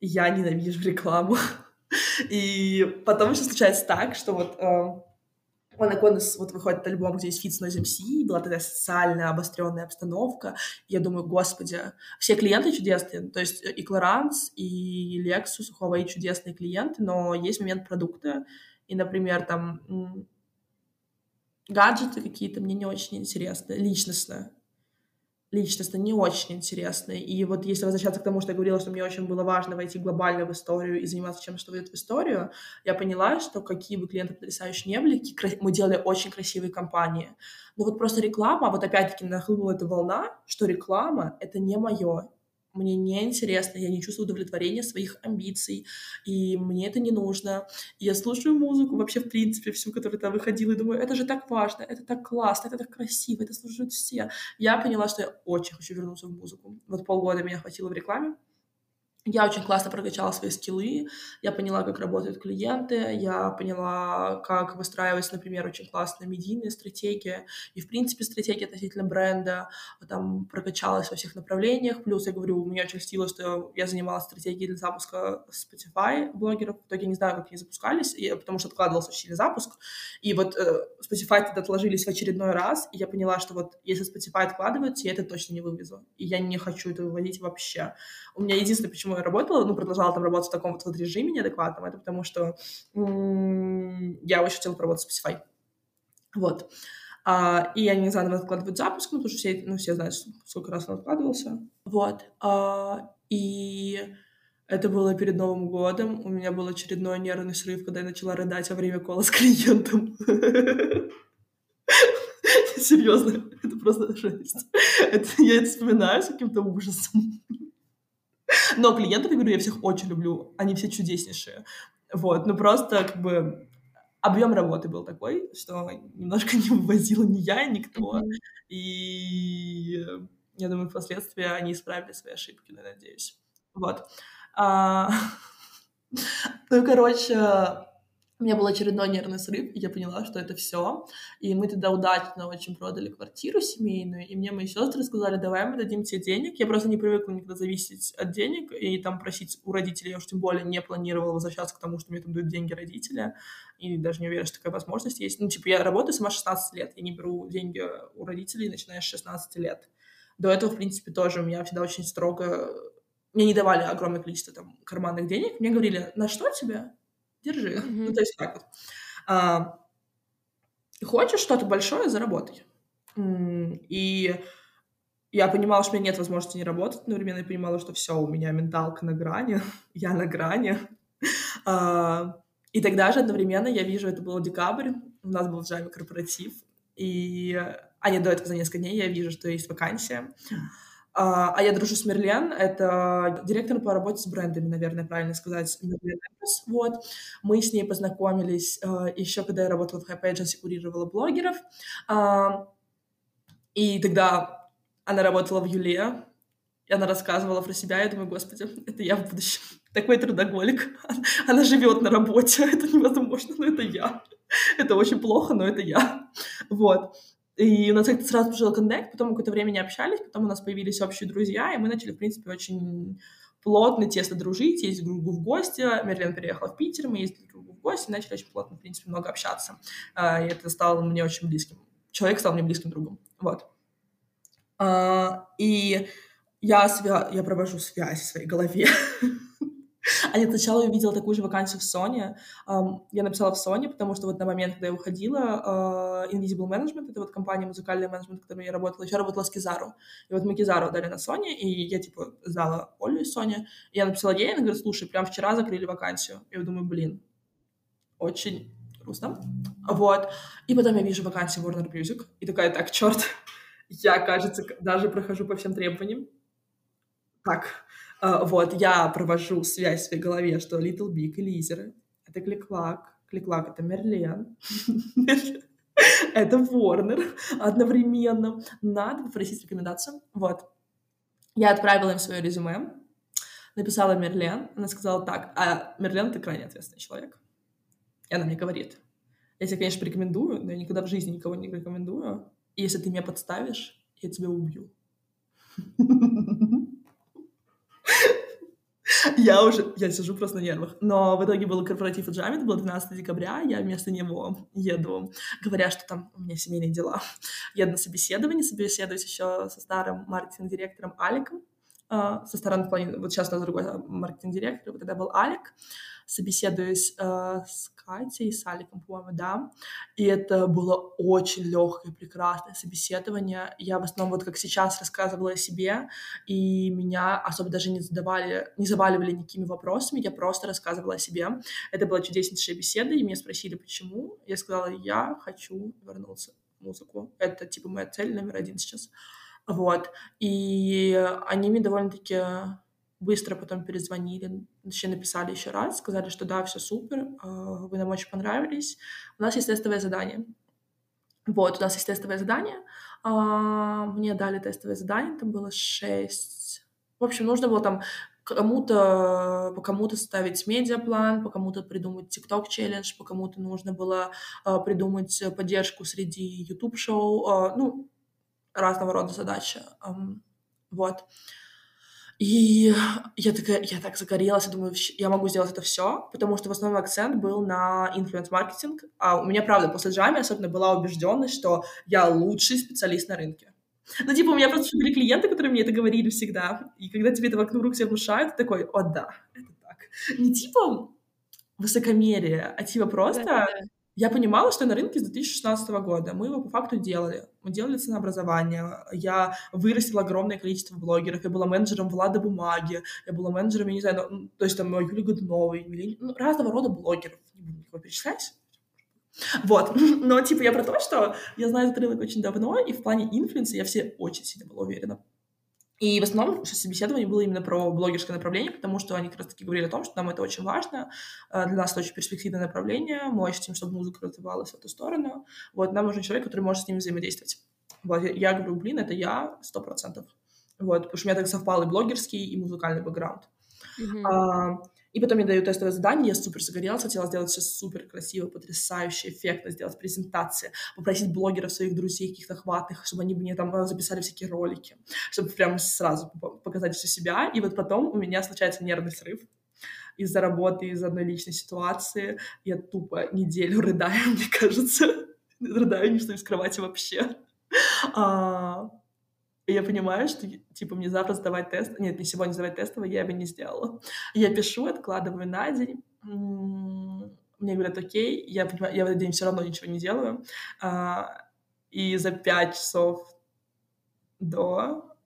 я ненавижу рекламу. И потом еще случается так, что вот э, у вот выходит альбом, где есть фит с Noise MC, была такая социальная обостренная обстановка. Я думаю, господи, все клиенты чудесные, то есть и Clarance, и Lexus, у Huawei чудесные клиенты, но есть момент продукта, и, например, там гаджеты какие-то мне не очень интересны, личностно личностно не очень интересны. И вот если возвращаться к тому, что я говорила, что мне очень было важно войти глобально в историю и заниматься чем-то, что войдет в историю, я поняла, что какие бы клиенты потрясающие не были, мы делали очень красивые компании. Но вот просто реклама, вот опять-таки нахлынула эта волна, что реклама — это не мое. Мне неинтересно, я не чувствую удовлетворения своих амбиций, и мне это не нужно. Я слушаю музыку вообще, в принципе, всю, которая там выходила, и думаю, это же так важно, это так классно, это так красиво, это слушают все. Я поняла, что я очень хочу вернуться в музыку. Вот полгода меня хватило в рекламе, я очень классно прокачала свои скиллы, я поняла, как работают клиенты, я поняла, как выстраивать, например, очень классные медийные стратегии, и, в принципе, стратегия относительно бренда, там, прокачалась во всех направлениях, плюс, я говорю, у меня очень стило, что я занималась стратегией для запуска Spotify блогеров, в итоге не знаю, как они запускались, потому что откладывался очень сильный запуск, и вот э, Spotify тогда отложились в очередной раз, и я поняла, что вот если Spotify откладывается, я это точно не вывезу, и я не хочу это выводить вообще. У меня единственное, почему работала, ну, продолжала там работать в таком вот, режиме неадекватном, это потому что я очень хотела поработать с Spotify. Вот. А, и они заново откладывают запуск, ну, потому что все, ну, все знают, сколько раз он откладывался. Вот. А, и это было перед Новым годом. У меня был очередной нервный срыв, когда я начала рыдать во время кола с клиентом. Серьезно, это просто жесть. Это, я это вспоминаю с каким-то ужасом. Но клиентов, я говорю, я всех очень люблю. Они все чудеснейшие. Вот, ну просто как бы объем работы был такой, что немножко не вывозила ни я, никто. Mm-hmm. И я думаю, впоследствии они исправили свои ошибки, я надеюсь. Вот. А... Ну, короче, у меня был очередной нервный срыв, и я поняла, что это все. И мы тогда удачно очень продали квартиру семейную, и мне мои сестры сказали, давай мы дадим тебе денег. Я просто не привыкла никогда зависеть от денег, и там просить у родителей, я уж тем более не планировала возвращаться к тому, что мне там дают деньги родители, и даже не уверена, что такая возможность есть. Ну, типа, я работаю сама 16 лет, я не беру деньги у родителей, начиная с 16 лет. До этого, в принципе, тоже у меня всегда очень строго... Мне не давали огромное количество там карманных денег, мне говорили, на что тебе? Держи. Mm-hmm. Ну, то есть так вот. А, хочешь что-то большое, заработай. И я понимала, что у меня нет возможности не работать, одновременно я понимала, что все, у меня менталка на грани, я на грани. А, и тогда же одновременно я вижу, это был декабрь, у нас был в Java корпоратив, и... А нет, до этого за несколько дней я вижу, что есть вакансия. А я дружу с Мерлен, это директор по работе с брендами, наверное, правильно сказать, Мерлен вот. Мы с ней познакомились э, еще, когда я работала в Hype Agency, курировала блогеров. Э, и тогда она работала в Юле, и она рассказывала про себя, я думаю, господи, это я в будущем. Такой трудоголик. Она живет на работе, это невозможно, но это я. Это очень плохо, но это я. Вот. И у нас как-то сразу пошел коннект, потом какое-то время не общались, потом у нас появились общие друзья, и мы начали, в принципе, очень плотно, тесно дружить, ездить друг другу в гости. Мерлен переехала в Питер, мы ездили друг другу в гости, начали очень плотно, в принципе, много общаться. А, и это стало мне очень близким. Человек стал мне близким другом. Вот. А, и я, свя... я провожу связь в своей голове А я сначала увидела такую же вакансию в Sony. Я написала в Sony, потому что вот на момент, когда я уходила, а, Invisible Management, это вот компания музыкальный менеджмент, в которой я работала, еще работала с Кизару. И вот мы Кизару дали на Sony, и я, типа, сдала Олю из Sony. Я написала ей, она говорит, слушай, прям вчера закрыли вакансию. И я думаю, блин, очень грустно. Вот. И потом я вижу вакансию Warner Music, и такая, так, черт, я, кажется, даже прохожу по всем требованиям. Так, вот, я провожу связь в своей голове, что Little Big и лизеры — это Кликлак, Кликлак — это Мерлен, это Ворнер одновременно. Надо попросить рекомендацию. Вот. Я отправила им свое резюме, написала Мерлен, она сказала так, а Мерлен — это крайне ответственный человек. И она мне говорит, я тебя, конечно, порекомендую, но я никогда в жизни никого не рекомендую. И если ты меня подставишь, я тебя убью. Я уже, я сижу просто на нервах. Но в итоге был корпоратив в Джаме, это было 12 декабря, я вместо него еду, говоря, что там у меня семейные дела. Еду на собеседование, собеседуюсь еще со старым маркетинг-директором Аликом, а, со стороны, вот сейчас у нас другой маркетинг-директор, вот тогда был Алик, собеседуюсь э, с Катей, с Аликом, по-моему, да, и это было очень легкое, прекрасное собеседование. Я в основном вот как сейчас рассказывала о себе, и меня особо даже не задавали, не заваливали никакими вопросами, я просто рассказывала о себе. Это была чудеснейшая беседа, и меня спросили, почему. Я сказала, я хочу вернуться в музыку. Это, типа, моя цель номер один сейчас. Вот. И они мне довольно-таки быстро потом перезвонили, точнее, написали еще раз, сказали, что да, все супер, а, вы нам очень понравились. У нас есть тестовое задание. Вот, у нас есть тестовое задание. А, мне дали тестовое задание, там было шесть. В общем, нужно было там кому-то, по кому-то ставить медиаплан, по кому-то придумать TikTok челлендж, по кому-то нужно было а, придумать поддержку среди YouTube шоу, ну, разного рода задачи. Вот. И я такая, я так загорелась, я думаю, я могу сделать это все, потому что в основном акцент был на инфлюенс-маркетинг, а у меня, правда, после джами особенно была убежденность, что я лучший специалист на рынке. Ну, типа, у меня просто были клиенты, которые мне это говорили всегда, и когда тебе это вокруг все внушают, ты такой, о, да, это так. Не типа высокомерие, а типа просто да, да, я понимала, что на рынке с 2016 года. Мы его по факту делали. Мы делали ценообразование, я вырастила огромное количество блогеров, я была менеджером Влада Бумаги, я была менеджером, я не знаю, ну, то есть там Юли Годуновой, ну, разного рода блогеров, не буду никого перечислять. Вот, но типа я про то, что я знаю этот рынок очень давно, и в плане инфлюенса я все очень сильно была уверена. И в основном собеседование было именно про блогерское направление, потому что они как раз-таки говорили о том, что нам это очень важно, э, для нас это очень перспективное направление, мы очень хотим, чтобы музыка развивалась в эту сторону. Вот, нам нужен человек, который может с ними взаимодействовать. Вот, я говорю, блин, это я сто процентов. Вот, потому что у меня так совпал и блогерский, и музыкальный бэкграунд. Mm-hmm. А, и потом мне дают тестовое задание, я супер загорелась, хотела сделать все супер красиво, потрясающе, эффектно, сделать презентации, попросить блогеров, своих друзей каких-то хватных, чтобы они мне там записали всякие ролики, чтобы прям сразу показать всю себя. И вот потом у меня случается нервный срыв из-за работы, из-за одной личной ситуации. Я тупо неделю рыдаю, мне кажется. Рыдаю, не что из кровати вообще. А, и я понимаю, что, типа, мне завтра сдавать тест. Нет, не сегодня сдавать тестовый, я бы не сделала. Я пишу, откладываю на день. Мне говорят, окей, я, понимаю, я в этот день все равно ничего не делаю. А, и за пять часов до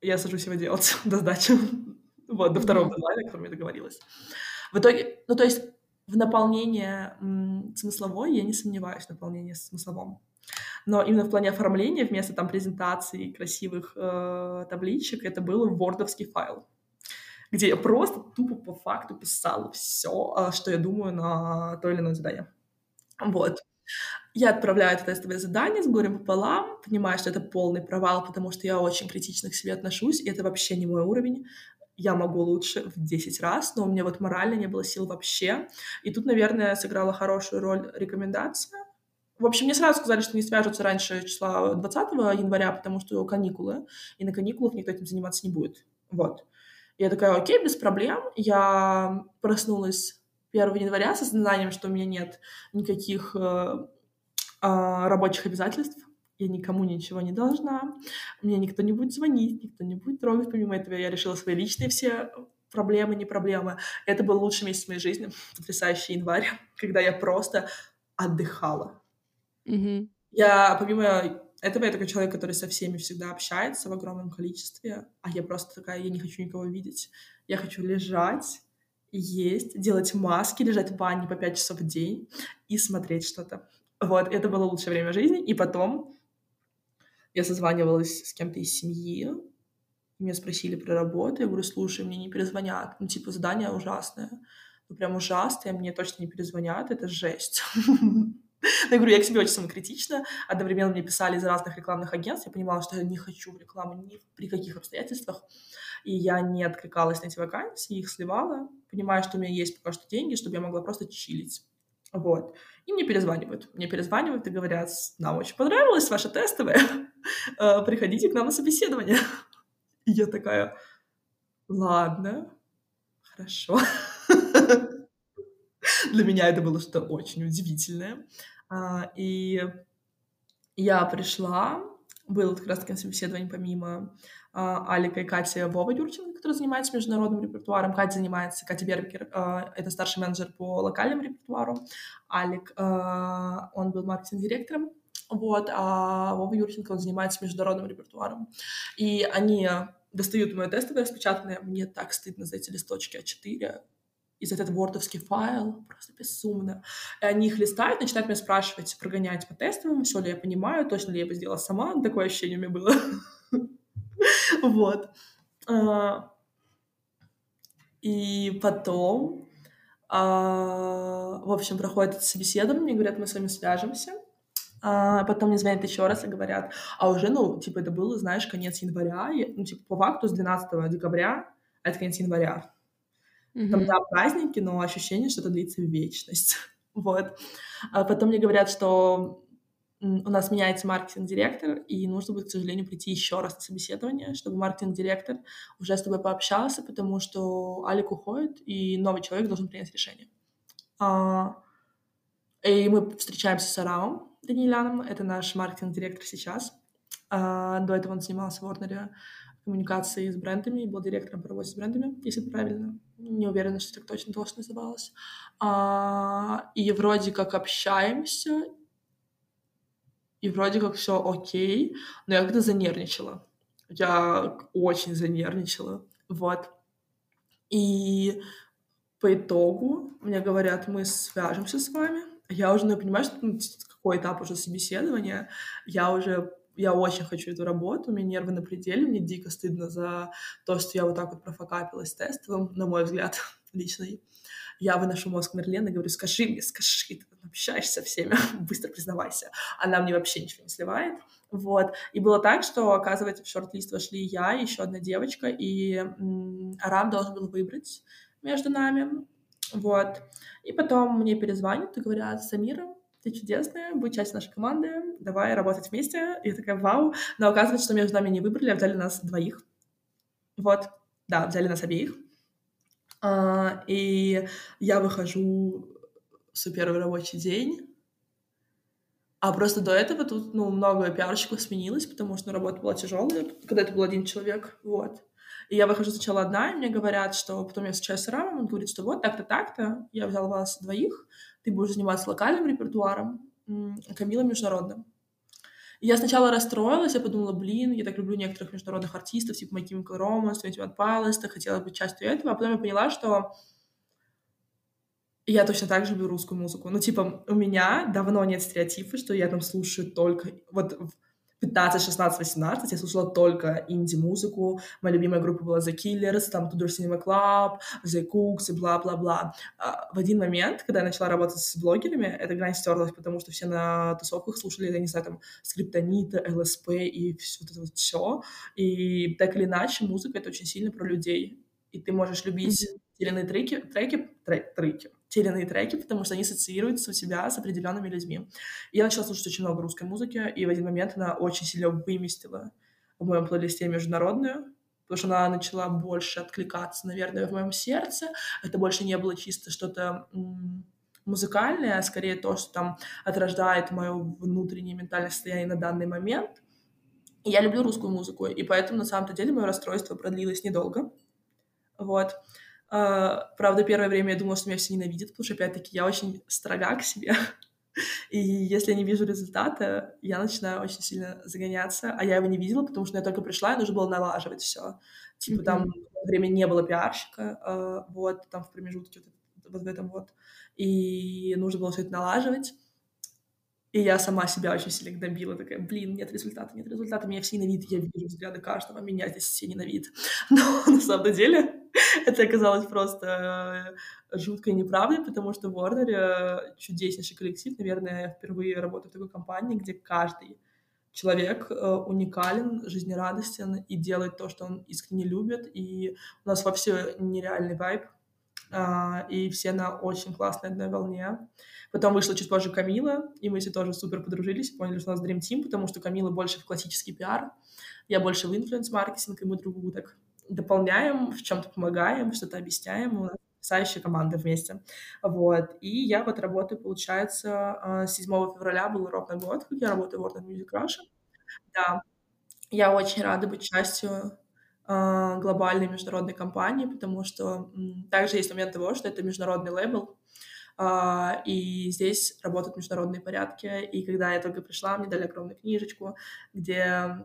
я сажусь его делать до сдачи. Вот, до второго дедлайна, о котором я договорилась. В итоге, ну, то есть в наполнение смысловой я не сомневаюсь в наполнении смысловом но именно в плане оформления вместо там презентаций красивых э, табличек это был вордовский файл где я просто тупо по факту писала все, э, что я думаю на то или иное задание. Вот. Я отправляю это тестовое задание с горем пополам, понимаю, что это полный провал, потому что я очень критично к себе отношусь, и это вообще не мой уровень. Я могу лучше в 10 раз, но у меня вот морально не было сил вообще. И тут, наверное, сыграла хорошую роль рекомендация, в общем, мне сразу сказали, что не свяжутся раньше числа 20 января, потому что каникулы, и на каникулах никто этим заниматься не будет. Вот. Я такая, окей, без проблем. Я проснулась 1 января с осознанием, что у меня нет никаких э, э, рабочих обязательств. Я никому ничего не должна. Мне никто не будет звонить, никто не будет трогать. Помимо этого, я решила свои личные все проблемы, не проблемы. Это был лучший месяц моей жизни, потрясающий январь, когда я просто отдыхала. Угу. Я, помимо этого, я такой человек, который со всеми всегда общается в огромном количестве, а я просто такая, я не хочу никого видеть. Я хочу лежать, есть, делать маски, лежать в ванне по 5 часов в день и смотреть что-то. Вот, это было лучшее время жизни. И потом я созванивалась с кем-то из семьи, меня спросили про работу, я говорю, слушай, мне не перезвонят, ну, типа, задание ужасное, ну, прям ужасное, мне точно не перезвонят, это жесть. Я говорю, я к себе очень самокритична. Одновременно мне писали из разных рекламных агентств. Я понимала, что я не хочу в рекламу ни при каких обстоятельствах. И я не откликалась на эти вакансии, их сливала, понимая, что у меня есть пока что деньги, чтобы я могла просто чилить. Вот. И мне перезванивают. Мне перезванивают и говорят, нам очень понравилось ваше тестовое, э, приходите к нам на собеседование. И я такая, ладно, хорошо. Для меня это было что-то очень удивительное. А, и я пришла, было как раз таки собеседование помимо а, Алика и Кати Вова Юрченко, которая занимается международным репертуаром. Катя занимается, Катя Бербекер, а, это старший менеджер по локальному репертуару. Алик, он был маркетинг-директором вот, а Вова Юрченко, он занимается международным репертуаром. И они достают мое тестовое распечатанное, мне так стыдно за эти листочки А4, из этот вордовский файл, просто безумно. И они их листают, начинают меня спрашивать, прогонять по тестовым, все ли я понимаю, точно ли я бы сделала сама, такое ощущение у меня было. Вот. А, и потом, а, в общем, проходит собеседование, говорят, мы с вами свяжемся. А потом мне звонят еще раз и говорят, а уже, ну, типа, это было, знаешь, конец января, ну, типа, по факту с 12 декабря, а это конец января. Mm-hmm. Там, да, праздники, но ощущение, что это длится вечность. вот. А потом мне говорят, что у нас меняется маркетинг-директор, и нужно будет, к сожалению, прийти еще раз на собеседование, чтобы маркетинг-директор уже с тобой пообщался, потому что Алик уходит, и новый человек должен принять решение. А, и мы встречаемся с Араом, Даниляном, это наш маркетинг-директор сейчас. А, до этого он занимался в Warner коммуникации с брендами и был директором по работе с брендами, если правильно. Не уверена, что так точно должность называлась. А, и вроде как общаемся, и вроде как все окей, но я когда занервничала. Я очень занервничала. Вот. И по итогу мне говорят, мы свяжемся с вами. Я уже ну, понимаю, что ну, какой этап уже собеседования, я уже я очень хочу эту работу, у меня нервы на пределе, мне дико стыдно за то, что я вот так вот профокапилась тестовым, на мой взгляд, личный. Я выношу мозг Мерлен и говорю, скажи мне, скажи, ты общаешься со всеми, быстро признавайся. Она мне вообще ничего не сливает. Вот. И было так, что, оказывается, в шорт-лист вошли я и еще одна девочка, и м- Арам должен был выбрать между нами. Вот. И потом мне перезвонят и говорят, Самира, ты чудесная, будь частью нашей команды, давай работать вместе. И я такая, вау. Но оказывается, что между нами не выбрали, а взяли нас двоих. Вот, да, взяли нас обеих. А, и я выхожу в первый рабочий день, а просто до этого тут, ну, много пиарщиков сменилось, потому что ну, работа была тяжелая, когда это был один человек, вот. И я выхожу сначала одна, и мне говорят, что потом я встречаюсь с Рамом, он говорит, что вот так-то, так-то, я взял вас двоих, ты будешь заниматься локальным репертуаром, а Камила международным. Я сначала расстроилась, я подумала, блин, я так люблю некоторых международных артистов, типа My Chemical Romance, Twenty One хотела быть частью этого, а потом я поняла, что я точно так же люблю русскую музыку. Ну, типа, у меня давно нет стереотипа, что я там слушаю только... Вот 15, 16, 18 я слушала только инди-музыку. Моя любимая группа была The Killers, там Tudor Cinema Club, The Cooks и бла-бла-бла. А в один момент, когда я начала работать с блогерами, эта грань стерлась, потому что все на тусовках слушали, я не знаю, там, Скриптонита, ЛСП и все вот это вот все. И так или иначе, музыка — это очень сильно про людей. И ты можешь любить mm-hmm. те или иные треки, треки, трек, треки, те или иные треки, потому что они ассоциируются у себя с определенными людьми. Я начала слушать очень много русской музыки, и в один момент она очень сильно выместила в моем плейлисте международную, потому что она начала больше откликаться, наверное, в моем сердце. Это больше не было чисто что-то музыкальное, а скорее то, что там отрождает мое внутреннее ментальное состояние на данный момент. Я люблю русскую музыку, и поэтому на самом-то деле мое расстройство продлилось недолго. Вот. Uh, правда, первое время я думала, что меня все ненавидят, потому что, опять-таки, я очень строга к себе. И если я не вижу результата, я начинаю очень сильно загоняться, а я его не видела, потому что я только пришла, и нужно было налаживать все. Типа mm-hmm. там время не было пиарщика, uh, вот, там в промежутке вот, вот в этом вот. И нужно было все это налаживать. И я сама себя очень сильно гнобила, такая, блин, нет результата, нет результата, меня все ненавидят, я вижу взгляды каждого, меня здесь все ненавидят. Но на самом деле это оказалось просто э, жуткой неправдой, потому что Warner э, чудеснейший коллектив, наверное, я впервые работаю в такой компании, где каждый человек э, уникален, жизнерадостен и делает то, что он искренне любит, и у нас во все нереальный вайб, а, и все на очень классной одной волне. Потом вышла чуть позже Камила, и мы все тоже супер подружились, поняли, что у нас Dream Team, потому что Камила больше в классический пиар, я больше в инфлюенс-маркетинг, и мы друг другу так дополняем, в чем-то помогаем, что-то объясняем, у нас потрясающая команда вместе. Вот. И я вот работаю, получается, 7 а, февраля был ровно год, как я работаю в Warner Music Russia. Да, я очень рада быть частью а, глобальной международной компании, потому что также есть момент того, что это международный лейбл, а, и здесь работают международные порядки. И когда я только пришла, мне дали огромную книжечку, где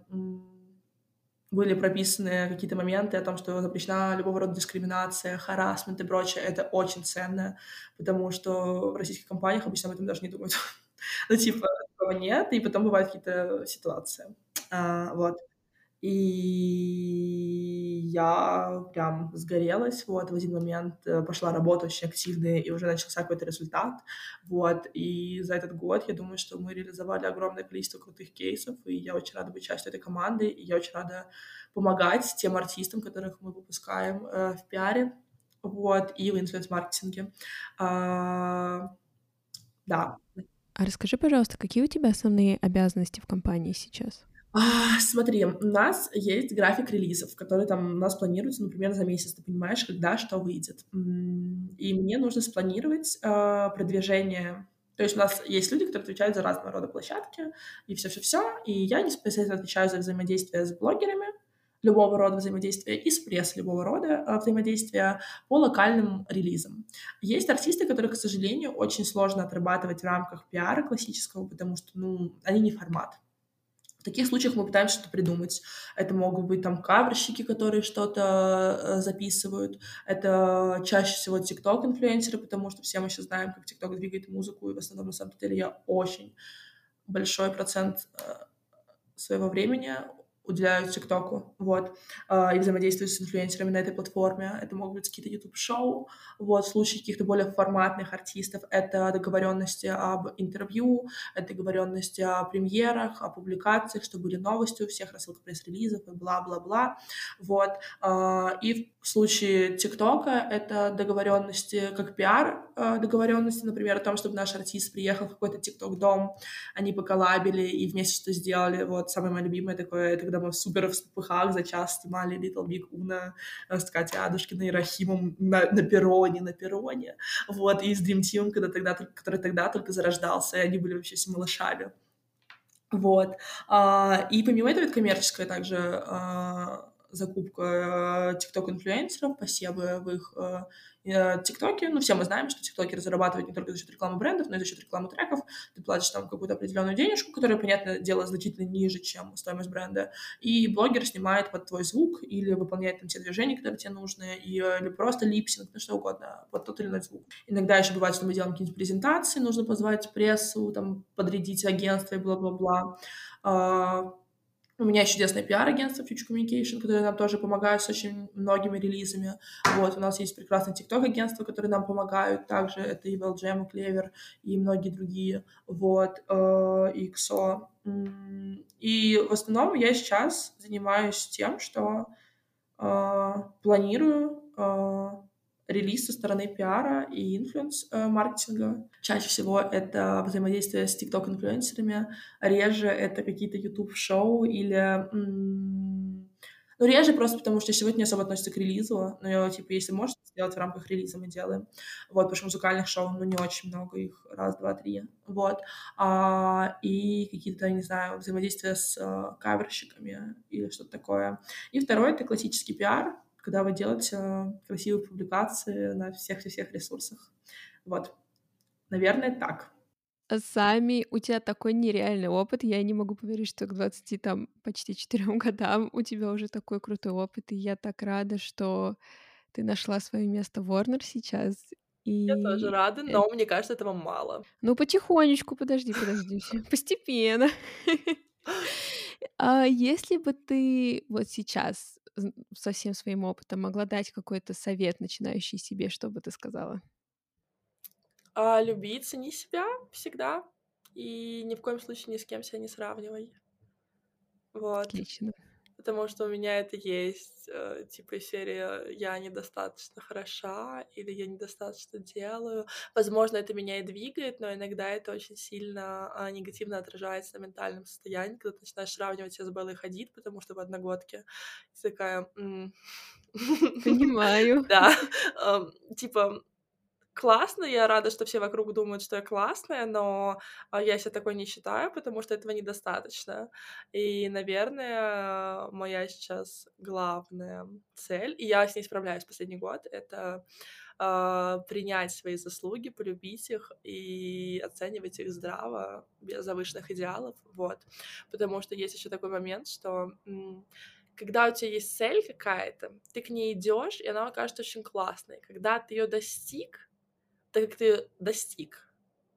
были прописаны какие-то моменты о том, что запрещена любого рода дискриминация, харасмент и прочее. Это очень ценно, потому что в российских компаниях обычно об этом даже не думают. ну, типа, такого нет, и потом бывают какие-то ситуации. А, вот. И я прям сгорелась, вот, в один момент э, пошла работа очень активная, и уже начался какой-то результат, вот, и за этот год я думаю, что мы реализовали огромное количество крутых кейсов, и я очень рада быть частью этой команды, и я очень рада помогать тем артистам, которых мы выпускаем э, в пиаре, вот, и в инфлюенс-маркетинге. А, да. А расскажи, пожалуйста, какие у тебя основные обязанности в компании сейчас? А, смотри, у нас есть график релизов, который там у нас планируется, например, за месяц. Ты понимаешь, когда что выйдет. И мне нужно спланировать э, продвижение. То есть у нас есть люди, которые отвечают за разного рода площадки и все-все-все. И я непосредственно отвечаю за взаимодействие с блогерами, любого рода взаимодействия и с пресс любого рода э, взаимодействия по локальным релизам. Есть артисты, которых, к сожалению, очень сложно отрабатывать в рамках пиара классического, потому что, ну, они не формат таких случаях мы пытаемся что-то придумать. Это могут быть там каверщики, которые что-то э, записывают. Это чаще всего тикток-инфлюенсеры, потому что все мы сейчас знаем, как тикток двигает музыку, и в основном, на самом деле, я очень большой процент э, своего времени уделяю ТикТоку, вот, а, и взаимодействую с инфлюенсерами на этой платформе. Это могут быть какие-то YouTube-шоу, вот, в случае каких-то более форматных артистов это договоренности об интервью, это договоренности о премьерах, о публикациях, что были новости у всех, рассылка пресс-релизов и бла-бла-бла, вот. А, и в случае ТикТока это договоренности как пиар а, договоренности, например, о том, чтобы наш артист приехал в какой-то ТикТок-дом, они поколабили и вместе что сделали. Вот самое мое любимое такое, это когда когда мы супер в ступыхах за час снимали Little Big Una с Катей Адушкиной и Рахимом на, на перроне, на перроне, вот, и с Dream Team, когда тогда, который тогда только зарождался, и они были вообще малышами. Вот. А, и помимо этого, это коммерческая также а, закупка тикток-инфлюенсеров, посевы в их Э, ТикТоке, ну, все мы знаем, что тиктокеры зарабатывают не только за счет рекламы брендов, но и за счет рекламы треков. Ты платишь там какую-то определенную денежку, которая, понятное дело, значительно ниже, чем стоимость бренда. И блогер снимает под твой звук или выполняет там те движения, которые тебе нужны, и, э, или просто липсинг, ну, что угодно, под тот или иной звук. Иногда еще бывает, что мы делаем какие-нибудь презентации, нужно позвать прессу, там, подрядить агентство и бла-бла-бла а, у меня есть чудесное пиар-агентство Future Communication, которое нам тоже помогает с очень многими релизами. Вот, у нас есть прекрасное TikTok-агентство, которое нам помогают. Также это и Jam, и Clever, и многие другие. Вот, э, и XO. И в основном я сейчас занимаюсь тем, что э, планирую э, релиз со стороны пиара и инфлюенс-маркетинга. Чаще всего это взаимодействие с TikTok-инфлюенсерами, реже это какие-то YouTube-шоу или... Ну, реже просто потому, что сегодня особо относится к релизу. Но, типа, если можно сделать в рамках релиза, мы делаем. Вот, потому что музыкальных шоу, ну, не очень много их. Раз, два, три. Вот. А, и какие-то, не знаю, взаимодействия с а, каверщиками или что-то такое. И второе — это классический пиар, когда вы делаете красивые публикации на всех-всех ресурсах. Вот. Наверное, так. А сами у тебя такой нереальный опыт. Я не могу поверить, что к 20, там, почти 4 годам у тебя уже такой крутой опыт. И я так рада, что ты нашла свое место в Warner сейчас. И... Я тоже рада, но мне кажется, этого мало. Ну, потихонечку, подожди, подожди, постепенно. А если бы ты вот сейчас со всем своим опытом могла дать какой-то совет начинающий себе, что бы ты сказала? А, люби, цени себя всегда и ни в коем случае ни с кем себя не сравнивай. Вот. Отлично потому что у меня это есть, э, типа серия «я недостаточно хороша» или «я недостаточно делаю». Возможно, это меня и двигает, но иногда это очень сильно а, негативно отражается на ментальном состоянии, когда ты начинаешь сравнивать себя с Беллой Хадид, потому что в одногодке такая... Понимаю. Да, типа классно, я рада, что все вокруг думают, что я классная, но а, я себя такой не считаю, потому что этого недостаточно. И, наверное, моя сейчас главная цель, и я с ней справляюсь последний год, это Uh, принять свои заслуги, полюбить их и оценивать их здраво, без завышенных идеалов, вот. Потому что есть еще такой момент, что когда у тебя есть цель какая-то, ты к ней идешь, и она окажется очень классной. Когда ты ее достиг, так как ты достиг,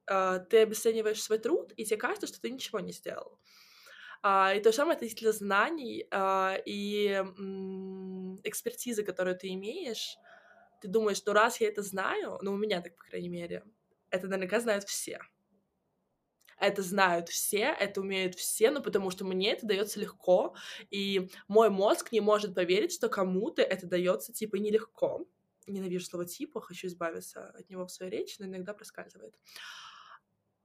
а, ты обесцениваешь свой труд, и тебе кажется, что ты ничего не сделал. А, и то же самое относительно знаний а, и экспертизы, которую ты имеешь. Ты думаешь, ну раз я это знаю, ну у меня так, по крайней мере, это наверняка знают все. Это знают все, это умеют все, но потому что мне это дается легко, и мой мозг не может поверить, что кому-то это дается типа нелегко. Ненавижу слово типа, хочу избавиться от него в своей речи, но иногда проскальзывает.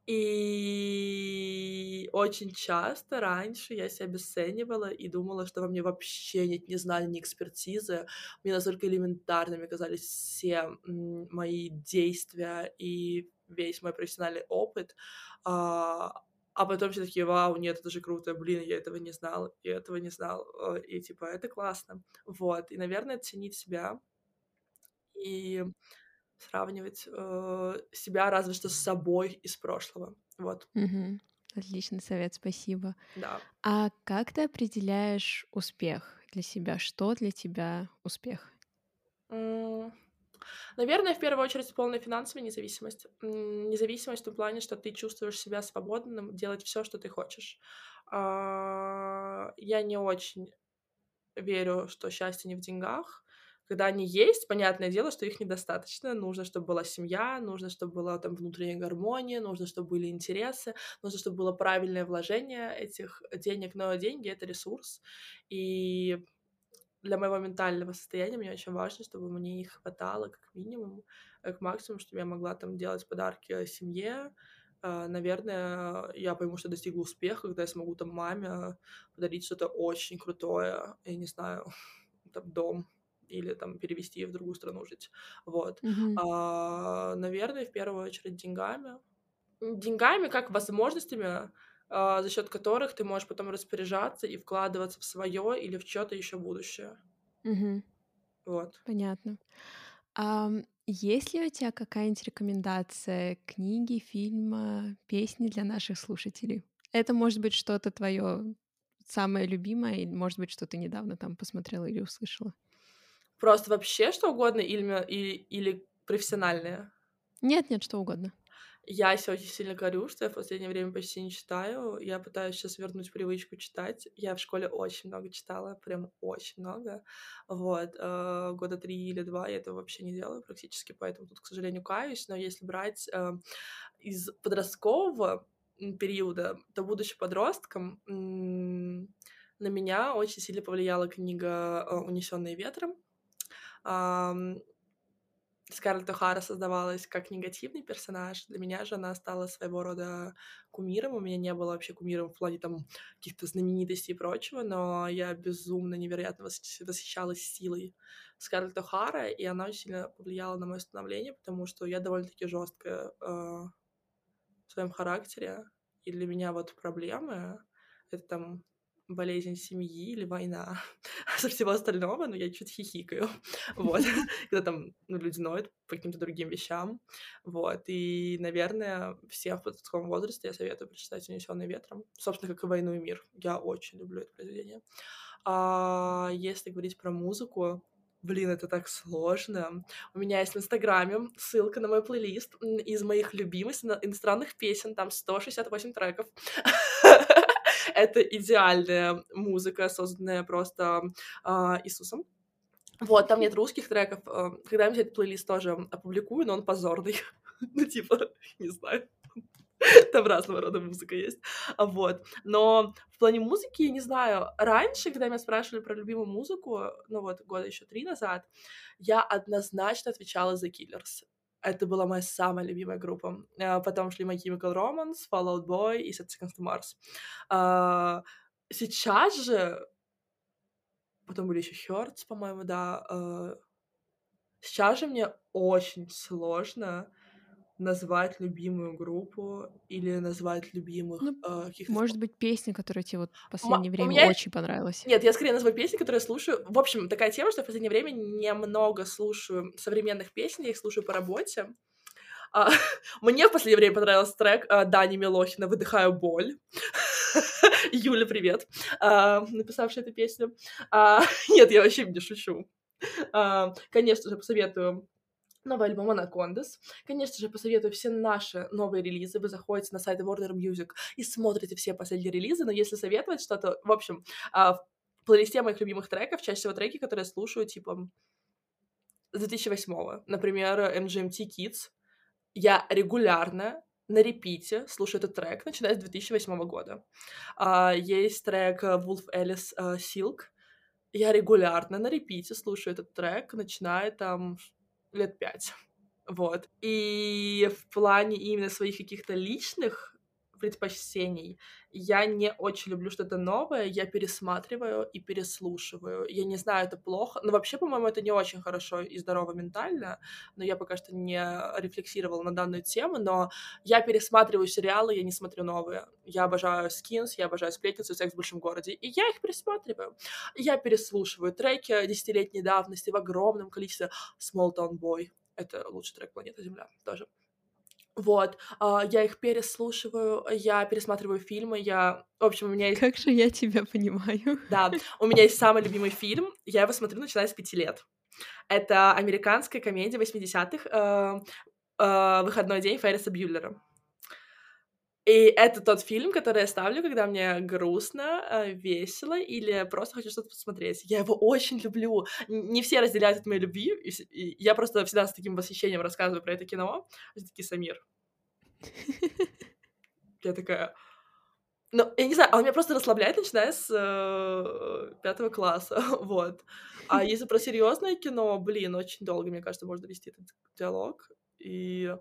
И очень часто раньше я себя обесценивала и думала, что во мне вообще нет ни знаний, ни экспертизы. Мне настолько элементарными казались все мои действия и весь мой профессиональный опыт. А, а потом все такие, вау, нет, это же круто, блин, я этого не знал, я этого не знал, э, и типа, это классно. Вот, и, наверное, ценить себя и сравнивать э, себя разве что с собой из прошлого. Вот. Угу. Отличный совет, спасибо. Да. А как ты определяешь успех для себя? Что для тебя успех? Наверное, в первую очередь полная финансовая независимость. Независимость в том плане, что ты чувствуешь себя свободным делать все, что ты хочешь. А, я не очень верю, что счастье не в деньгах когда они есть, понятное дело, что их недостаточно. Нужно, чтобы была семья, нужно, чтобы была там внутренняя гармония, нужно, чтобы были интересы, нужно, чтобы было правильное вложение этих денег. Но деньги — это ресурс. И для моего ментального состояния мне очень важно, чтобы мне их хватало как минимум, как максимум, чтобы я могла там делать подарки семье, а, наверное, я пойму, что достигла успеха, когда я смогу там маме подарить что-то очень крутое, я не знаю, там дом или там перевести в другую страну жить. Вот. Mm-hmm. А, наверное, в первую очередь деньгами. Деньгами как возможностями, а, за счет которых ты можешь потом распоряжаться и вкладываться в свое или в что-то еще будущее. Mm-hmm. Вот. Понятно. А, есть ли у тебя какая-нибудь рекомендация книги, фильма, песни для наших слушателей? Это может быть что-то твое самое любимое, или может быть что-то недавно там посмотрела или услышала? Просто вообще что угодно или, или, или профессиональное? Нет, нет, что угодно. Я себе очень сильно горю, что я в последнее время почти не читаю. Я пытаюсь сейчас вернуть привычку читать. Я в школе очень много читала, прям очень много. Вот. Э, года три или два я этого вообще не делаю практически, поэтому тут, к сожалению, каюсь. Но если брать э, из подросткового периода, то, будучи подростком, на меня очень сильно повлияла книга э, «Унесенные ветром». Скарлетт О'Хара создавалась как негативный персонаж. Для меня же она стала своего рода кумиром. У меня не было вообще кумиром в плане там каких-то знаменитостей и прочего, но я безумно, невероятно восхищалась силой Скарлетт О'Хара, и она очень сильно повлияла на мое становление, потому что я довольно-таки жесткая э, в своем характере. И для меня вот проблемы — это там болезнь семьи или война. Со всего остального, ну, я чуть хихикаю, вот, когда там ну, люди ноют по каким-то другим вещам, вот, и, наверное, всем в подростковом возрасте я советую прочитать «Унесённый ветром», собственно, как и «Войну и мир», я очень люблю это произведение. А если говорить про музыку, Блин, это так сложно. У меня есть в Инстаграме ссылка на мой плейлист из моих любимых иностранных песен, там 168 треков. Это идеальная музыка, созданная просто э, Иисусом. Вот, там нет русских треков. А, когда-нибудь этот плейлист тоже опубликую, но он позорный. ну, типа, не знаю. Там разного рода музыка есть. Вот. Но в плане музыки, я не знаю, раньше, когда меня спрашивали про любимую музыку, ну вот, года еще три назад, я однозначно отвечала за Killers. Это была моя самая любимая группа. А, потом шли My Chemical Romance, Fall Out Boy и Set Seconds to Mars. А, сейчас же... Потом были еще Hertz, по-моему, да. А, сейчас же мне очень сложно назвать любимую группу или назвать любимых ну, э, каких-то... Может быть, песня, которая тебе вот в последнее М- время меня... очень понравилась. Нет, я скорее назову песни, которые я слушаю. В общем, такая тема, что в последнее время немного слушаю современных песен, я их слушаю по работе. А, мне в последнее время понравился трек а, Дани Милохина «Выдыхаю боль». Юля, привет, а, написавшая эту песню. А, нет, я вообще не шучу. А, конечно же, посоветую новый альбом Anacondas. Конечно же, посоветую все наши новые релизы. Вы заходите на сайт Warner Music и смотрите все последние релизы, но если советовать что-то, в общем, а, в плейлисте моих любимых треков чаще всего треки, которые я слушаю, типа, с 2008 Например, MGMT Kids. Я регулярно на репите слушаю этот трек, начиная с 2008 года. А, есть трек Wolf Alice uh, Silk. Я регулярно на репите слушаю этот трек, начиная там лет пять. Вот. И в плане именно своих каких-то личных предпочтений. Я не очень люблю что-то новое, я пересматриваю и переслушиваю. Я не знаю, это плохо, но вообще, по-моему, это не очень хорошо и здорово ментально, но я пока что не рефлексировала на данную тему, но я пересматриваю сериалы, я не смотрю новые. Я обожаю Skins, я обожаю Сплетницу и Секс в большом городе, и я их пересматриваю. Я переслушиваю треки десятилетней давности в огромном количестве Small Town Boy. Это лучший трек планеты Земля тоже. Вот, а, я их переслушиваю, я пересматриваю фильмы, я... В общем, у меня есть... Как же я тебя понимаю. Да, у меня есть самый любимый фильм, я его смотрю, начиная с пяти лет. Это американская комедия 80-х э, э, «Выходной день» Ферриса Бьюллера. И это тот фильм, который я ставлю, когда мне грустно, э, весело или просто хочу что-то посмотреть. Я его очень люблю. Не все разделяют от моей любви. И я просто всегда с таким восхищением рассказываю про это кино. Все таки Самир. Я такая... Ну, я не знаю, он меня просто расслабляет, начиная с э, пятого класса, вот. А если про серьезное кино, блин, очень долго, мне кажется, можно вести этот диалог. И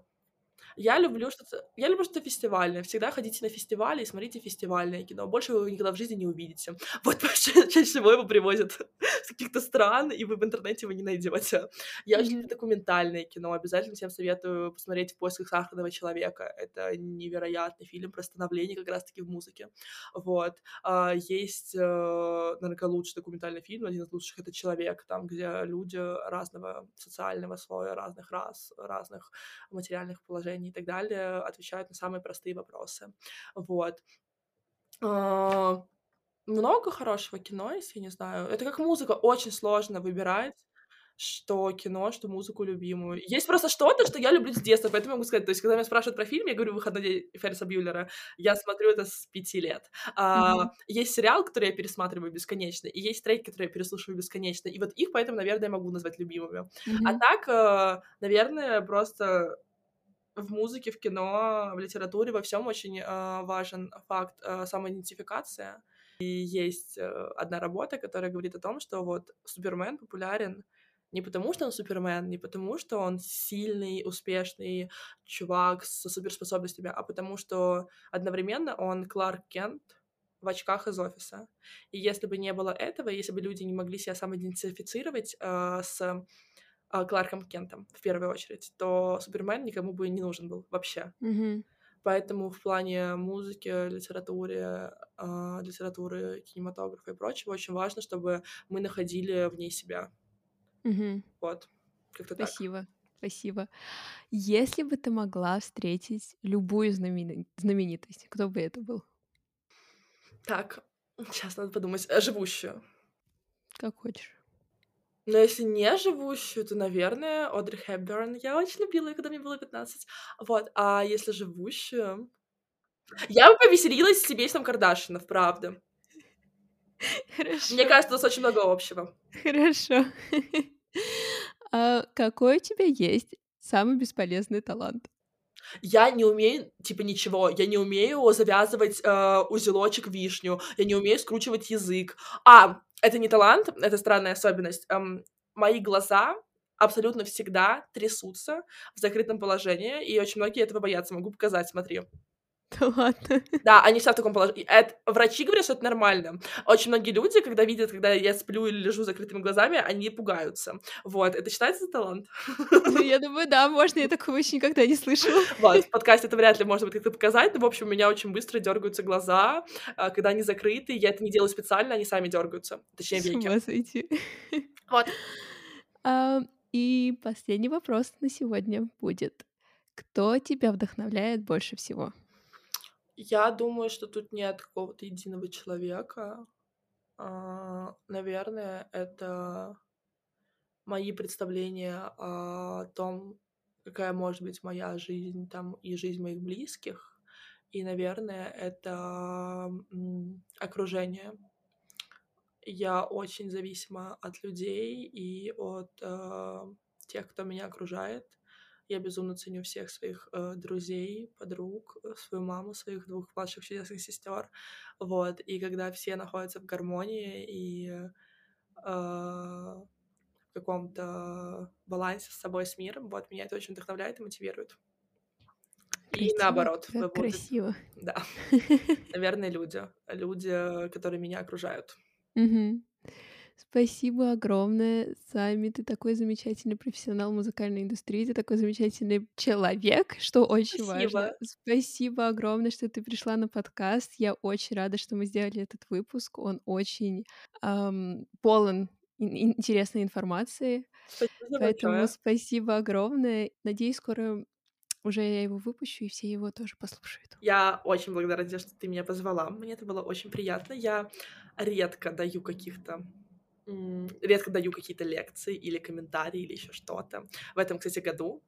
я люблю что-то... Я люблю что-то фестивальное. Всегда ходите на фестивали и смотрите фестивальное кино. Больше вы его никогда в жизни не увидите. Вот чаще всего его привозят с каких-то стран, и вы в интернете его не найдете. Я очень люблю документальное кино. Обязательно всем советую посмотреть «В поисках сахарного человека». Это невероятный фильм про становление как раз-таки в музыке. Вот. А, есть, э, наверное, лучший документальный фильм, один из лучших — это «Человек», там, где люди разного социального слоя, разных рас, разных материальных положений и так далее отвечают на самые простые вопросы. Вот. А, много хорошего кино, если не знаю. Это как музыка, очень сложно выбирать что кино, что музыку любимую. Есть просто что-то, что я люблю с детства, поэтому я могу сказать, то есть, когда меня спрашивают про фильм, я говорю «Выходной день» Ферриса Бьюллера, я смотрю это с пяти лет. А, mm-hmm. Есть сериал, который я пересматриваю бесконечно, и есть треки, которые я переслушиваю бесконечно, и вот их поэтому, наверное, я могу назвать любимыми. Mm-hmm. А так, э, наверное, просто в музыке, в кино, в литературе, во всем очень э, важен факт э, самоидентификация. И есть э, одна работа, которая говорит о том, что вот Супермен популярен не потому, что он Супермен, не потому, что он сильный, успешный чувак со суперспособностями, а потому что одновременно он Кларк Кент в очках из офиса. И если бы не было этого, если бы люди не могли себя самоидентифицировать э, с а, Кларком Кентом в первую очередь, то Супермен никому бы не нужен был вообще. Mm-hmm. Поэтому в плане музыки, литературы, э, литературы, кинематографа и прочего очень важно, чтобы мы находили в ней себя. Mm-hmm. Вот. Как-то Спасибо. Так. Спасибо. Если бы ты могла встретить любую знамени... знаменитость, кто бы это был? Так, сейчас надо подумать. Э, живущую. Как хочешь. Но если не живущую, то, наверное, Одри Хепберн. Я очень любила ее, когда мне было 15. Вот. А если живущую... Я бы повеселилась с семейством Кардашинов, правда. Хорошо. Мне кажется, у нас очень много общего. Хорошо. А какой у тебя есть самый бесполезный талант? Я не умею, типа, ничего. Я не умею завязывать э, узелочек вишню. Я не умею скручивать язык. А, это не талант, это странная особенность. Эм, мои глаза абсолютно всегда трясутся в закрытом положении, и очень многие этого боятся. Могу показать, смотри. Да ладно. Да, они всегда в таком положении. Это, врачи говорят, что это нормально. Очень многие люди, когда видят, когда я сплю или лежу с закрытыми глазами, они пугаются. Вот, это считается талант? Ну, я думаю, да, можно, я такого еще никогда не слышала. Вот, в подкасте это вряд ли можно будет как-то показать, но, в общем, у меня очень быстро дергаются глаза, а, когда они закрыты, я это не делаю специально, они сами дергаются, точнее, веки. Вот. А, и последний вопрос на сегодня будет. Кто тебя вдохновляет больше всего? Я думаю, что тут нет какого-то единого человека. А, наверное, это мои представления о том, какая может быть моя жизнь там и жизнь моих близких. И, наверное, это окружение. Я очень зависима от людей и от э, тех, кто меня окружает. Я безумно ценю всех своих э, друзей, подруг, э, свою маму, своих двух младших чудесных сестер. Вот. И когда все находятся в гармонии и э, в каком-то балансе с собой, с миром, вот меня это очень вдохновляет и мотивирует. Красиво, и наоборот. Как красиво. Да. Наверное, люди. Люди, которые меня окружают. Угу. Спасибо огромное, Сами. Ты такой замечательный профессионал музыкальной индустрии, ты такой замечательный человек, что очень Спасибо. важно. Спасибо огромное, что ты пришла на подкаст. Я очень рада, что мы сделали этот выпуск. Он очень эм, полон интересной информации. Спасибо Поэтому большое. спасибо огромное. Надеюсь, скоро уже я его выпущу, и все его тоже послушают. Я очень благодарна, что ты меня позвала. Мне это было очень приятно. Я редко даю каких-то редко даю какие-то лекции или комментарии или еще что-то. В этом, кстати, году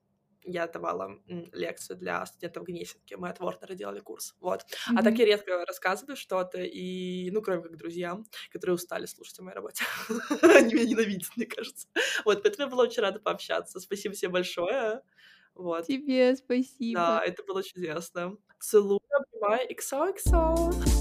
я давала лекцию для студентов Гнесинки, мы от Ворнера делали курс, вот. Mm-hmm. А так я редко рассказываю что-то, и, ну, кроме как друзьям, которые устали слушать о моей работе. Они меня ненавидят, мне кажется. Вот, поэтому я была очень рада пообщаться. Спасибо всем большое. Вот. Тебе спасибо. Да, это было чудесно. Целую, обнимаю, XOXO.